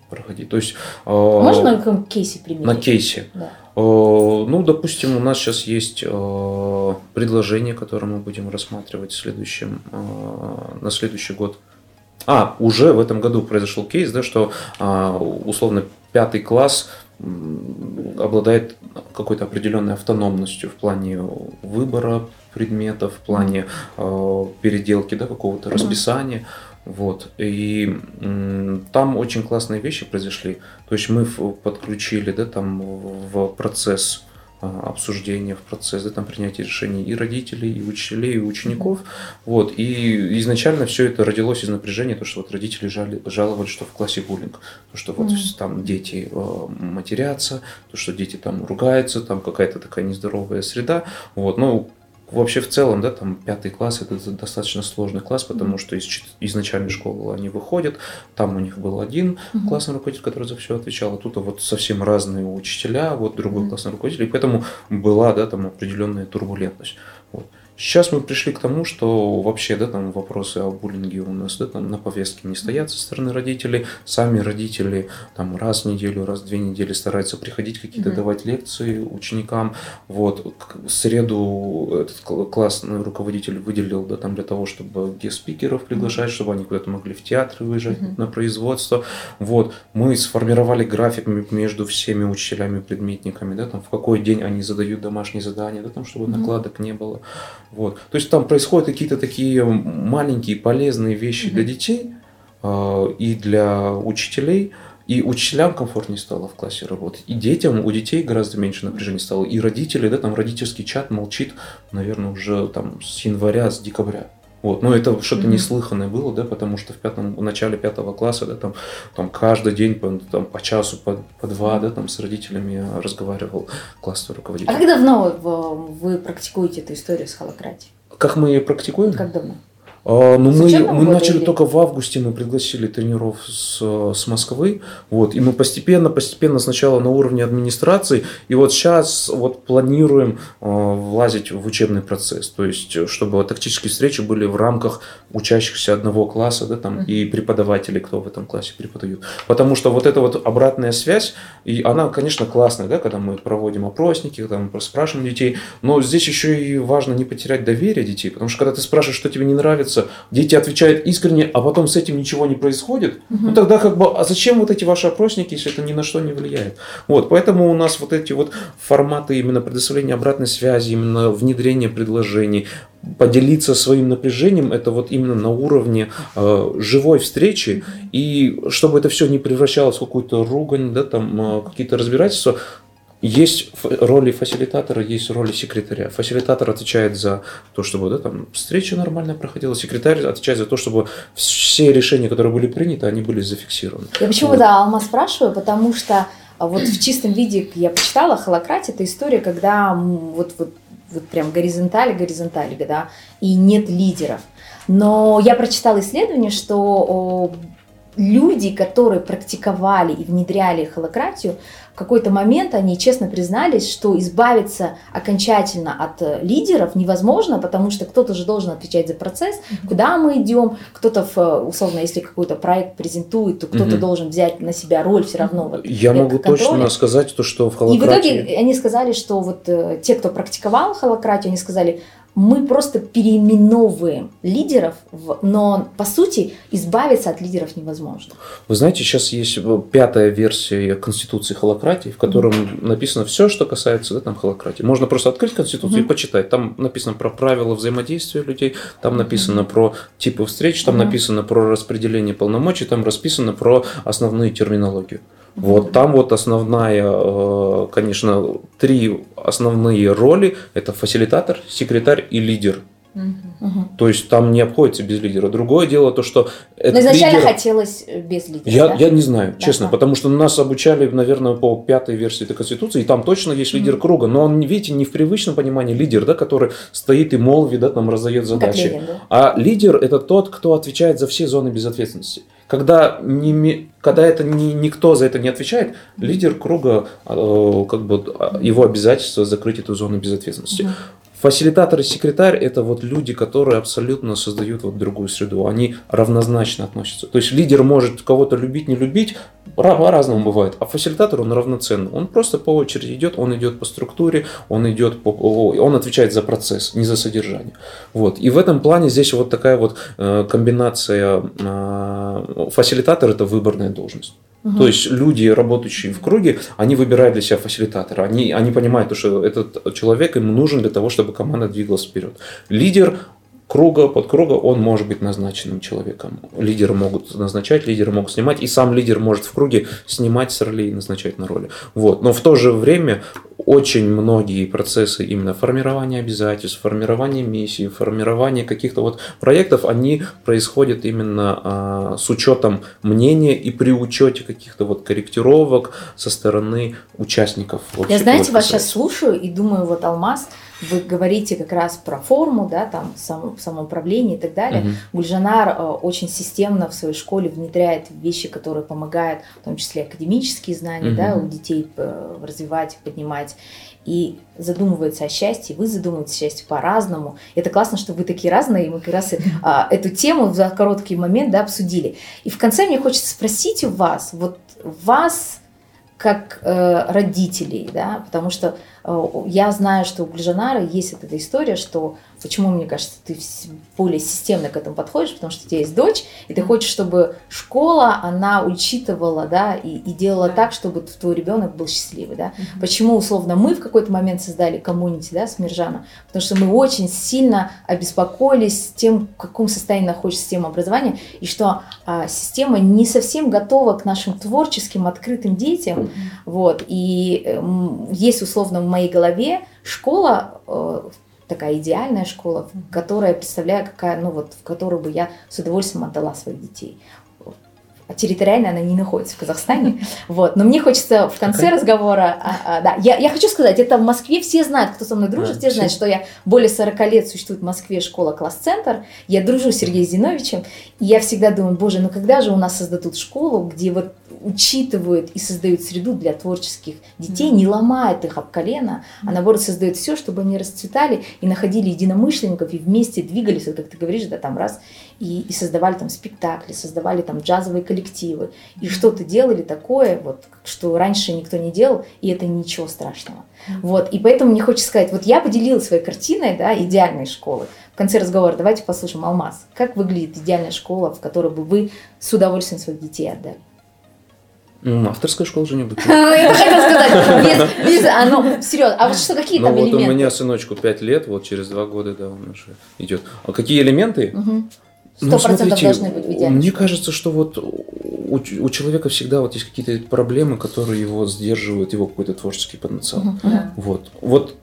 проходить. То есть а, Можно на каком кейсе примерить? на кейсе. Да. Э, Ну, допустим, у нас сейчас есть э, предложение, которое мы будем рассматривать в следующем, э, на следующий год. А, уже в этом году произошел кейс, да, что а, условно пятый класс обладает какой-то определенной автономностью в плане выбора предметов, в плане э, переделки да, какого-то расписания. Вот. И там очень классные вещи произошли. То есть мы подключили да, там, в процесс обсуждения, в процесс да, там, принятия решений и родителей, и учителей, и учеников. Вот. И изначально все это родилось из напряжения, то, что вот родители жали, жаловались, что в классе буллинг, то, что вот mm-hmm. там дети э, матерятся, то, что дети там ругаются, там какая-то такая нездоровая среда. Вот. Ну, Вообще в целом, да, там пятый класс это достаточно сложный класс, потому что из, из начальной школы они выходят, там у них был один mm-hmm. классный руководитель, который за все отвечал, а тут вот совсем разные учителя, вот другой mm-hmm. классный руководитель, и поэтому была, да, там определенная турбулентность. Сейчас мы пришли к тому, что вообще, да, там вопросы о буллинге у нас, да, там на повестке не стоят со стороны родителей. Сами родители там раз в неделю, раз в две недели стараются приходить какие-то mm-hmm. давать лекции ученикам. Вот, в среду этот классный руководитель выделил, да, там для того, чтобы гест-спикеров приглашать, mm-hmm. чтобы они куда-то могли в театр выезжать mm-hmm. на производство. Вот, мы сформировали график между всеми учителями-предметниками, да, там в какой день они задают домашние задания, да, там, чтобы mm-hmm. накладок не было. Вот. То есть там происходят какие-то такие маленькие полезные вещи mm-hmm. для детей э, и для учителей. И учителям комфортнее стало в классе работать, и детям, у детей гораздо меньше напряжения стало, и родители, да, там родительский чат молчит, наверное, уже там с января, с декабря. Вот, но это что-то mm-hmm. неслыханное было, да, потому что в пятом, в начале пятого класса, да, там, там каждый день по, там, по часу, по, по два, да, там с родителями разговаривал классный руководитель. А как давно вы, вы практикуете эту историю с холократией? Как мы ее практикуем? Как давно? А, ну, мы, мы начали или... только в августе, мы пригласили тренеров с, с Москвы, вот, и мы постепенно, постепенно сначала на уровне администрации, и вот сейчас вот планируем э, влазить в учебный процесс, то есть, чтобы тактические встречи были в рамках учащихся одного класса, да, там, и преподавателей, кто в этом классе преподают, потому что вот эта вот обратная связь, и она, конечно, классная, да, когда мы проводим опросники, когда мы спрашиваем детей, но здесь еще и важно не потерять доверие детей, потому что когда ты спрашиваешь, что тебе не нравится, нравится, дети отвечают искренне, а потом с этим ничего не происходит, угу. ну тогда как бы, а зачем вот эти ваши опросники, если это ни на что не влияет? Вот, поэтому у нас вот эти вот форматы именно предоставления обратной связи, именно внедрения предложений, поделиться своим напряжением, это вот именно на уровне э, живой встречи, и чтобы это все не превращалось в какую-то ругань, да, там э, какие-то разбирательства, есть роли фасилитатора, есть роли секретаря. Фасилитатор отвечает за то, чтобы да, там, встреча нормально проходила, секретарь отвечает за то, чтобы все решения, которые были приняты, они были зафиксированы. Я почему, вот. да, Алма спрашиваю, потому что а, вот в чистом виде я почитала холократия, это история, когда вот, вот, вот прям горизонтали, горизонтали, да, и нет лидеров. Но я прочитала исследование, что люди, которые практиковали и внедряли холократию, какой-то момент они честно признались, что избавиться окончательно от э, лидеров невозможно, потому что кто-то же должен отвечать за процесс, куда мы идем, кто-то, в, условно, если какой-то проект презентует, то кто-то mm должен взять на себя роль все равно. Вот, Я могу контроля. точно сказать то, что в холократии... И в итоге они сказали, что вот э, те, кто практиковал холократию, они сказали, мы просто переименовываем лидеров, но по сути избавиться от лидеров невозможно. Вы знаете, сейчас есть э, пятая версия Конституции холократии, в котором mm-hmm. написано все, что касается да, там, холократии. Можно просто открыть Конституцию mm-hmm. и почитать. Там написано про правила взаимодействия людей, там написано mm-hmm. про типы встреч, там mm-hmm. написано про распределение полномочий, там расписано про основную терминологию. Вот там вот основная, э, конечно, три основные роли – это фасилитатор, секретарь и лидер. Угу. То есть там не обходится без лидера. Другое дело то, что... Но изначально лидер... хотелось без лидера. Я, да? я не знаю, да, честно, да. потому что нас обучали, наверное, по пятой версии этой Конституции, и там точно есть лидер угу. круга, но он, видите, не в привычном понимании лидер, да, который стоит и молви, да, там раздает задачи. Лидер, да? А лидер это тот, кто отвечает за все зоны безответственности. Когда, не, когда это не, никто за это не отвечает, лидер круга, э, как бы его обязательство закрыть эту зону безответственности. Угу. Фасилитатор и секретарь – это вот люди, которые абсолютно создают вот другую среду. Они равнозначно относятся. То есть лидер может кого-то любить, не любить, по-разному бывает. А фасилитатор, он равноценный. Он просто по очереди идет, он идет по структуре, он идет по... Он отвечает за процесс, не за содержание. Вот. И в этом плане здесь вот такая вот э, комбинация э, фасилитатор – это выборная должность. Угу. То есть люди, работающие в круге, они выбирают для себя фасилитатора. Они, они понимают, что этот человек им нужен для того, чтобы команда двигалась вперед. Лидер, круга, под круга, он может быть назначенным человеком. Лидеры могут назначать, лидеры могут снимать, и сам лидер может в круге снимать с ролей и назначать на роли. Вот. Но в то же время очень многие процессы именно формирования обязательств, формирования миссий, формирования каких-то вот проектов, они происходят именно а, с учетом мнения и при учете каких-то вот корректировок со стороны участников. Я, знаете, вас сейчас слушаю и думаю, вот Алмаз, вы говорите как раз про форму, да, там само, самоуправление и так далее. Угу. Гульжанар э, очень системно в своей школе внедряет вещи, которые помогают, в том числе академические знания, угу. да, у детей э, развивать, поднимать и задумывается о счастье, вы задумываетесь о счастье по-разному. Это классно, что вы такие разные, и мы как раз а, эту тему за короткий момент да, обсудили. И в конце мне хочется спросить у вас, вот вас как э, родителей, да, потому что э, я знаю, что у Гульжанара есть вот эта история, что Почему, мне кажется, ты более системно к этому подходишь, потому что у тебя есть дочь, и ты хочешь, чтобы школа, она учитывала, да, и, и делала да. так, чтобы твой ребенок был счастливый, да. Угу. Почему, условно, мы в какой-то момент создали коммунити, да, с Миржаном? Потому что мы очень сильно обеспокоились тем, в каком состоянии находится система образования, и что а, система не совсем готова к нашим творческим, открытым детям, угу. вот, и э, есть, условно, в моей голове школа, э, такая идеальная школа, которая представляю, какая, ну вот, в которую бы я с удовольствием отдала своих детей. Территориально она не находится в Казахстане. [LAUGHS] Вот. Но мне хочется в конце разговора... А, а, да, я, я хочу сказать, это в Москве все знают, кто со мной дружит, а, все знают, что я более 40 лет существует в Москве школа класс-центр. Я дружу с Сергеем Зиновичем. И я всегда думаю, боже, ну когда же у нас создадут школу, где вот учитывают и создают среду для творческих детей, не ломает их об колено, а наоборот создает все, чтобы они расцветали и находили единомышленников и вместе двигались, вот как ты говоришь, да, там раз, и, и создавали там спектакли, создавали там джазовые коллективы, и что-то делали такое, вот, что раньше никто не делал, и это ничего страшного. Вот, и поэтому мне хочется сказать, вот я поделилась своей картиной, да, идеальной школы. В конце разговора давайте послушаем Алмаз. Как выглядит идеальная школа, в которой бы вы с удовольствием своих детей отдали? Авторская школа же не будет. [LAUGHS] Я хотела сказать, без, [LAUGHS] оно, серьезно, а вот что, какие там элементы? Ну вот у меня сыночку 5 лет, вот через 2 года, да, он уже идет. А какие элементы? Сто процентов должны быть в идеале. Мне кажется, что вот у, у человека всегда вот есть какие-то проблемы, которые его сдерживают, его какой-то творческий потенциал. Uh-huh. Вот. Вот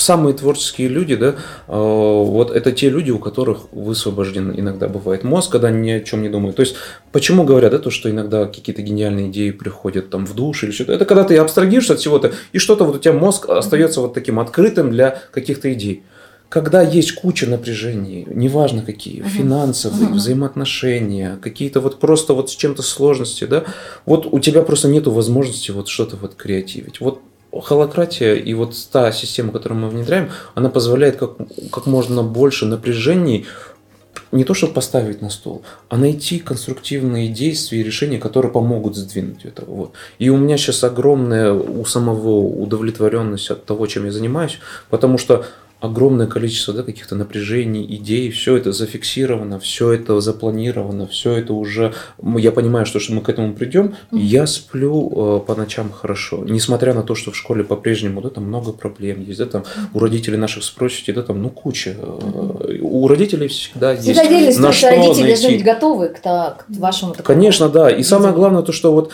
самые творческие люди, да, э, вот это те люди, у которых высвобожден иногда бывает мозг, когда ни о чем не думают. То есть, почему говорят, да, то, что иногда какие-то гениальные идеи приходят там в душ или что-то. Это когда ты абстрагируешься от всего-то, и что-то вот у тебя мозг остается вот таким открытым для каких-то идей. Когда есть куча напряжений, неважно какие, uh-huh. финансовые, uh-huh. взаимоотношения, какие-то вот просто вот с чем-то сложности, да, вот у тебя просто нету возможности вот что-то вот креативить. Вот холократия и вот та система, которую мы внедряем, она позволяет как, как можно больше напряжений не то, чтобы поставить на стол, а найти конструктивные действия и решения, которые помогут сдвинуть это. Вот. И у меня сейчас огромная у самого удовлетворенность от того, чем я занимаюсь, потому что огромное количество да, каких-то напряжений, идей, все это зафиксировано, все это запланировано, все это уже, я понимаю, что, что мы к этому придем, mm-hmm. я сплю э, по ночам хорошо, несмотря на то, что в школе по-прежнему, да, там много проблем есть, да, там у родителей наших спросите, да, там, ну, куча, mm-hmm. у родителей всегда, всегда есть на что родители найти. должны быть готовы к, к вашему такому. Конечно, да, и самое главное то, что вот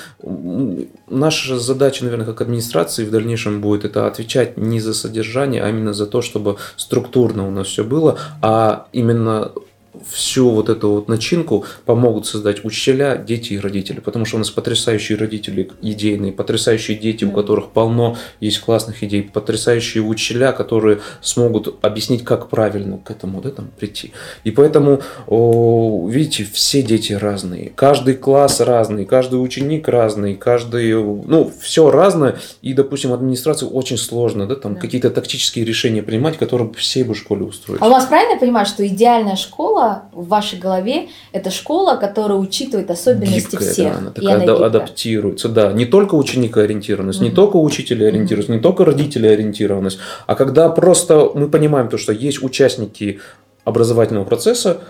наша задача, наверное, как администрации в дальнейшем будет это отвечать не за содержание, а именно за то, чтобы структурно у нас все было, а именно всю вот эту вот начинку помогут создать учителя, дети и родители. Потому что у нас потрясающие родители идейные, потрясающие дети, у которых полно есть классных идей, потрясающие учителя, которые смогут объяснить, как правильно к этому да, там, прийти. И поэтому, о, видите, все дети разные, каждый класс разный, каждый ученик разный, каждый, ну, все разное. И, допустим, администрации очень сложно да, там, да. какие-то тактические решения принимать, которые всей бы школе устроились. А у вас правильно я понимаю, что идеальная школа школа в вашей голове это школа, которая учитывает особенности Гибкая, всех. да, она такая она гибкая. адаптируется, да. Не только ученика ориентированность, не Мгм. только учителя ориентированность, не только родителей ориентированность, а когда просто мы понимаем то, что есть участники образовательного процесса,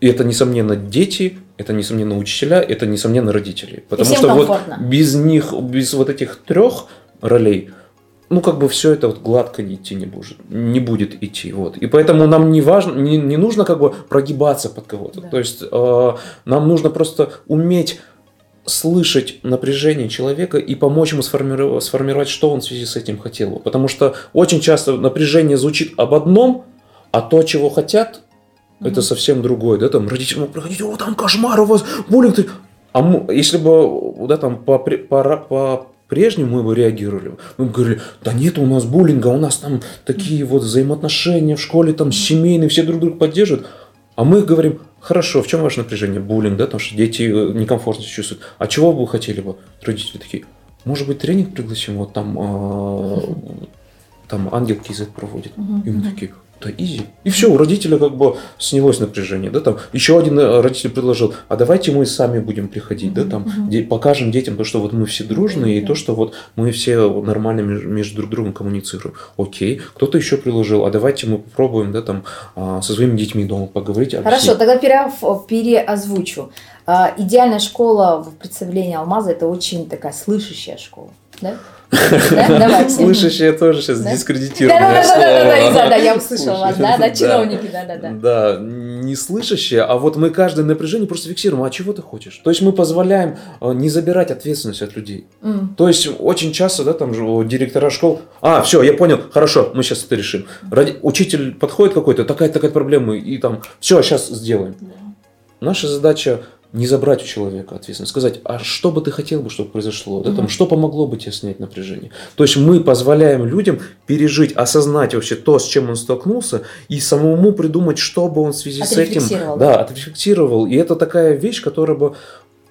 и это, несомненно, дети, это, несомненно, учителя, это, несомненно, родители. Потому что комфортно. вот без них, без вот этих трех ролей, ну, как бы все это вот гладко идти не будет, не будет идти. Вот. И поэтому нам не важно, не, не нужно как бы прогибаться под кого-то. Да. То есть э, нам нужно просто уметь слышать напряжение человека и помочь ему сформировать, сформировать, что он в связи с этим хотел бы. Потому что очень часто напряжение звучит об одном, а то, чего хотят, это Мгм. совсем другое. Да, там родители могут приходить, о, там кошмар у вас, буллинг. ты». А мы- если бы, да, там, по, по, по прежнему мы бы реагировали. Мы бы говорили, да нет у нас буллинга, у нас там такие вот взаимоотношения в школе, там семейные, все друг друга поддерживают. А мы говорим, хорошо, в чем ваше напряжение? Буллинг, да, потому что дети э, некомфортно себя чувствуют. А чего бы вы хотели бы? Родители такие, может быть, тренинг пригласим, вот там, э, там ангел Кизет проводит. И мы такие, да изи. И все, у родителя как бы снялось напряжение. Да, там еще один э, родитель предложил, а давайте мы сами будем приходить, да, там, де- покажем детям то, что вот мы все дружные, и то, что вот мы все нормально меж- между друг другом коммуницируем. Окей, кто-то еще предложил, а давайте мы попробуем, да, там, а, со своими детьми дома поговорить. Хорошо, объяснить». тогда пере- переозвучу. А, Идеальная школа в представлении Алмаза это очень такая слышащая школа. Да? [LAUGHS] Слышащие тоже сейчас Да? дискредитированное Да-да-да-да-да, слово. да, я услышала вас, да, да, Да. чиновники, да-да-да. Да, не слышащие, а вот мы каждое напряжение просто фиксируем. А чего ты хочешь? То есть мы позволяем э, не забирать ответственность от людей. То есть очень часто, да, там же у директора школ, а, все, я понял, хорошо, мы сейчас это решим. Учитель подходит какой-то, такая-такая проблема, и там, все, сейчас сделаем. Наша задача не забрать у человека ответственность, сказать, а что бы ты хотел бы, чтобы произошло, да, там, что помогло бы тебе снять напряжение. То есть мы позволяем людям пережить, осознать вообще то, с чем он столкнулся, и самому придумать, что бы он в связи с этим да, отрефлексировал. И это такая вещь, которая бы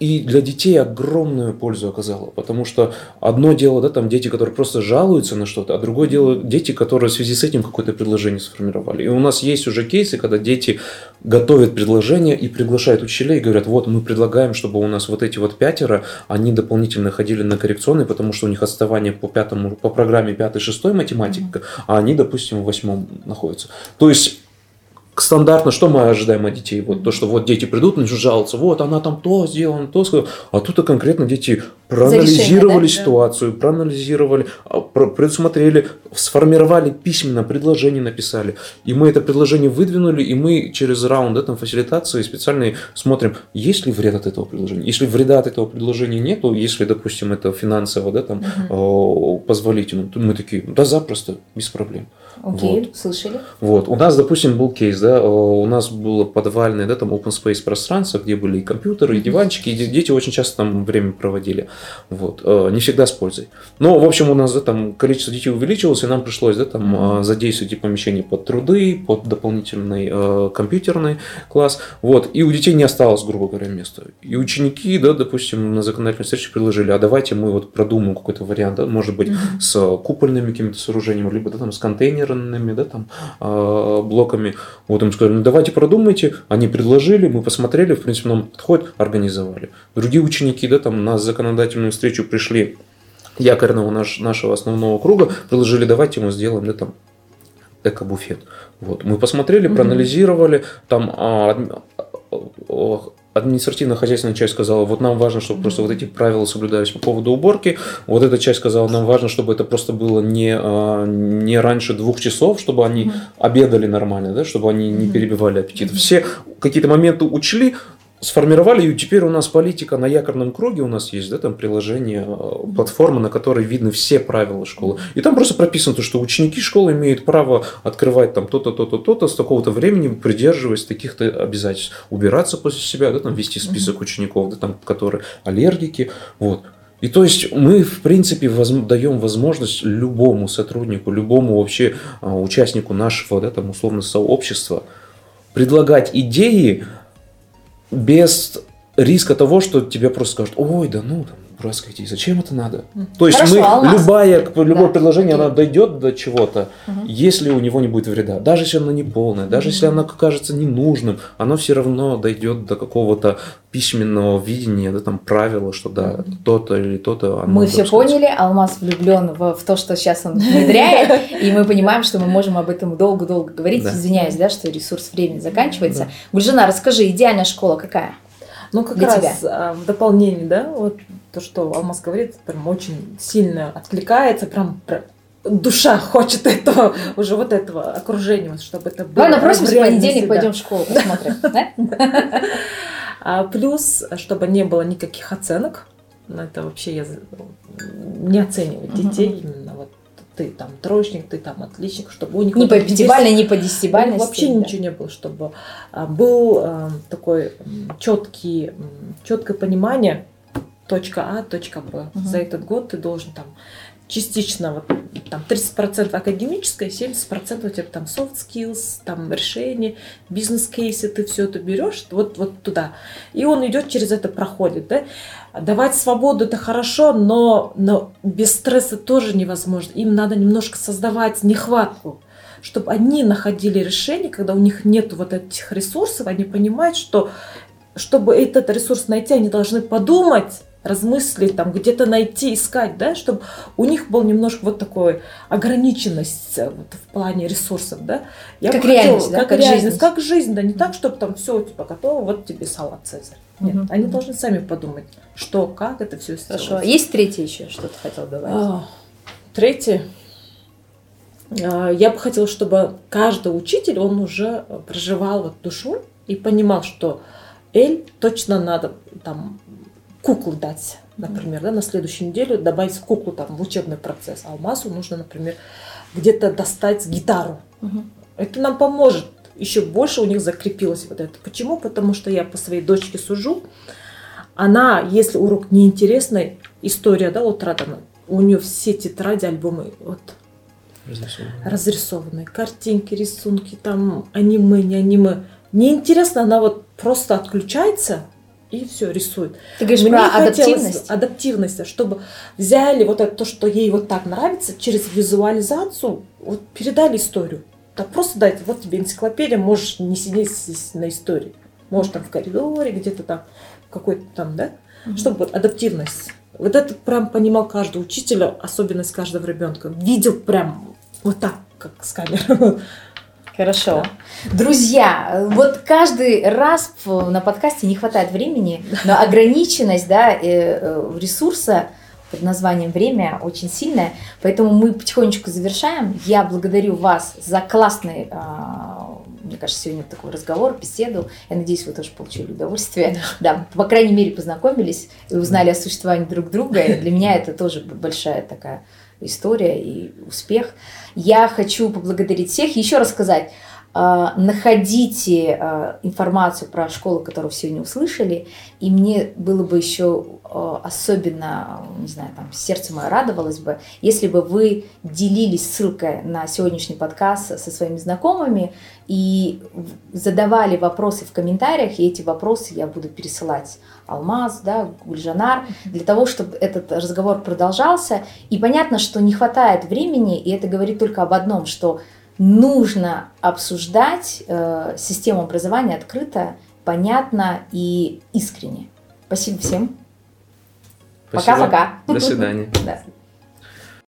и для детей огромную пользу оказала. Потому что одно дело, да, там дети, которые просто жалуются на что-то, а другое дело дети, которые в связи с этим какое-то предложение сформировали. И у нас есть уже кейсы, когда дети готовят предложение и приглашают учителей и говорят, вот мы предлагаем, чтобы у нас вот эти вот пятеро, они дополнительно ходили на коррекционные, потому что у них отставание по пятому, по программе 5-6 математика, а они, допустим, в восьмом находятся. То есть стандартно, что мы ожидаем от детей? Вот то, что вот дети придут, начнут жаловаться, вот она там то сделала, то сказала. А тут конкретно дети проанализировали да? ситуацию, проанализировали, а, предусмотрели, сформировали письменно, предложение написали. И мы это предложение выдвинули, и мы через раунд да, там, фасилитации специальные смотрим, есть ли вред от этого предложения. Если вреда от этого предложения нету, если, допустим, это финансово да, там, э, позволительно, то мы такие, да запросто, без проблем. Окей, слышали? Вот. У нас, допустим, был кейс, да, э, у нас было подвальное, да, там open space пространство, где были и компьютеры, и диванчики, и де- дети очень часто там время проводили. Вот. Э, Не всегда с пользой. Но, в общем, у нас, да, там количество детей увеличилось, и нам пришлось, да, там э, задействовать и помещение под труды, под дополнительный э, компьютерный класс. Вот. И у детей не осталось, грубо говоря, места. И ученики, да, допустим, на законодательной встрече предложили, а давайте мы вот продумаем какой-то вариант, да, может быть, с купольными какими-то сооружениями, либо да, там, с контейнерными да, там, э, блоками. Вот им сказали, ну давайте продумайте. Они предложили, мы посмотрели, в принципе, нам подходит, организовали. Другие ученики да, там, на законодательную встречу пришли якорного наш, нашего основного круга, предложили, давайте мы сделаем да, там, эко-буфет. Вот. Мы посмотрели, проанализировали, там а, адми- а, административно-хозяйственная часть сказала, вот нам важно, чтобы просто вот эти правила соблюдались по поводу уборки, вот эта часть сказала, нам важно, чтобы это просто было не, а, не раньше двух часов, чтобы они обедали нормально, да, чтобы они не перебивали аппетит. Все какие-то моменты учли, сформировали, и теперь у нас политика на якорном круге, у нас есть, да, там приложение, э, платформа, на которой видны все правила школы. И там просто прописано, то, что ученики школы имеют право открывать там то-то, то-то, то-то, с такого-то времени, придерживаясь таких-то обязательств. Убираться после себя, да, там вести список учеников, да, там, которые аллергики, вот. И то есть мы, в принципе, воз- даем возможность любому сотруднику, любому вообще а, участнику нашего, да, там, условно, сообщества предлагать идеи без риска того, что тебе просто скажут, ой, да ну, там, дурацкая идея. Зачем это надо? То есть Хорошо, мы, Алмаз. любая, любое Да, предложение, окей. оно дойдет до чего-то, Мгм. если у него не будет вреда. Даже если оно не полное, даже если оно кажется ненужным, оно все равно дойдет до какого-то письменного видения, да, там правила, что да, то-то или то-то. оно Мы все быть. поняли, Алмаз влюблен в, в то, что сейчас он внедряет, и мы понимаем, что мы можем об этом долго-долго говорить. Да. Извиняюсь, да, что ресурс времени заканчивается. Да. Гульжина, расскажи, идеальная школа какая? Ну, как Для раз тебя. а, в дополнение, да, вот то, что Алмаз говорит, прям очень сильно откликается, прям, душа хочет этого, уже вот этого окружения, чтобы это было. Давай напросимся, в понедельник пойдем в школу, посмотрим. да? [LAUGHS] А плюс, чтобы не было никаких оценок, это вообще я не оцениваю детей, именно вот ты там троечник, ты там отличник, чтобы у них Ни вот по пятибалльной, ни по десятибалльной. вообще да. ничего не было, чтобы а, был а, такой четкий, четкое понимание точка А, точка Б. Мгм. За этот год ты должен там частично вот там 30% академическое, 70% у тебя там soft skills, там решения, бизнес-кейсы, ты все это берешь вот, вот туда. И он идет через это проходит. Да? Давать свободу это хорошо, но, но без стресса тоже невозможно. Им надо немножко создавать нехватку чтобы они находили решение, когда у них нет вот этих ресурсов, они понимают, что чтобы этот ресурс найти, они должны подумать, размыслить, там где-то найти, искать, да, чтобы у них был немножко вот такой ограниченность э, вот в плане ресурсов, да. Я Как хотела- реальность, да, как, как реальность, жизнь. как жизнь, да, не так, чтобы там все у тебя готово, вот тебе салат Цезарь. Нет, Мгм. они должны сами подумать, что, как это все сделать. Хорошо. Есть третье еще, что ты хотел добавить? А, Третье. А, Я бы хотела, чтобы каждый учитель, он уже проживал вот душу и понимал, что Эль точно надо там куклу дать, например, да, на следующую неделю добавить куклу там в учебный процесс. А Алмазу нужно, например, где-то достать гитару. Мгм. Это нам поможет. Еще больше у них закрепилось вот это. Почему? Потому что я по своей дочке сужу. Она, если урок неинтересный, история, да, вот Радана, у нее все тетради, альбомы вот Разрисовано. разрисованные, картинки, рисунки, там аниме, не аниме. Неинтересно, она вот просто отключается и все рисует. Ты говоришь Мне про адаптивность? адаптивность, чтобы взяли вот это то, что ей вот так нравится, через визуализацию вот передали историю. Так просто дайте, вот тебе энциклопедия, можешь не сидеть здесь на истории. Можешь там в коридоре, где-то там, какой-то там, да? Мгм. Чтобы вот адаптивность. Вот это прям понимал каждый учитель, особенность каждого ребенка. Видел прям вот так, как с [LAUGHS] Хорошо. Друзья, вот каждый раз на подкасте не хватает времени, но ограниченность да, э, э, ресурса под названием «Время» очень сильная, поэтому мы потихонечку завершаем. Я благодарю вас за классный, а, мне кажется, сегодня такой разговор, беседу. Я надеюсь, вы тоже получили удовольствие. Да, по крайней мере, познакомились и узнали о существовании друг друга. И для меня это тоже большая такая история и успех. Я хочу поблагодарить всех. Еще раз сказать, э, находите э, информацию про школу, которую вы сегодня услышали, и мне было бы еще э, особенно, не знаю, там сердце мое радовалось бы, если бы вы делились ссылкой на сегодняшний подкаст со своими знакомыми и задавали вопросы в комментариях, и эти вопросы я буду пересылать Алмаз, да, Гульжанар, для того, чтобы этот разговор продолжался. И понятно, что не хватает времени, и это говорит только об одном, что нужно обсуждать э, систему образования открыто, понятно и искренне. Спасибо всем. Пока-пока. До свидания. [LAUGHS] Да.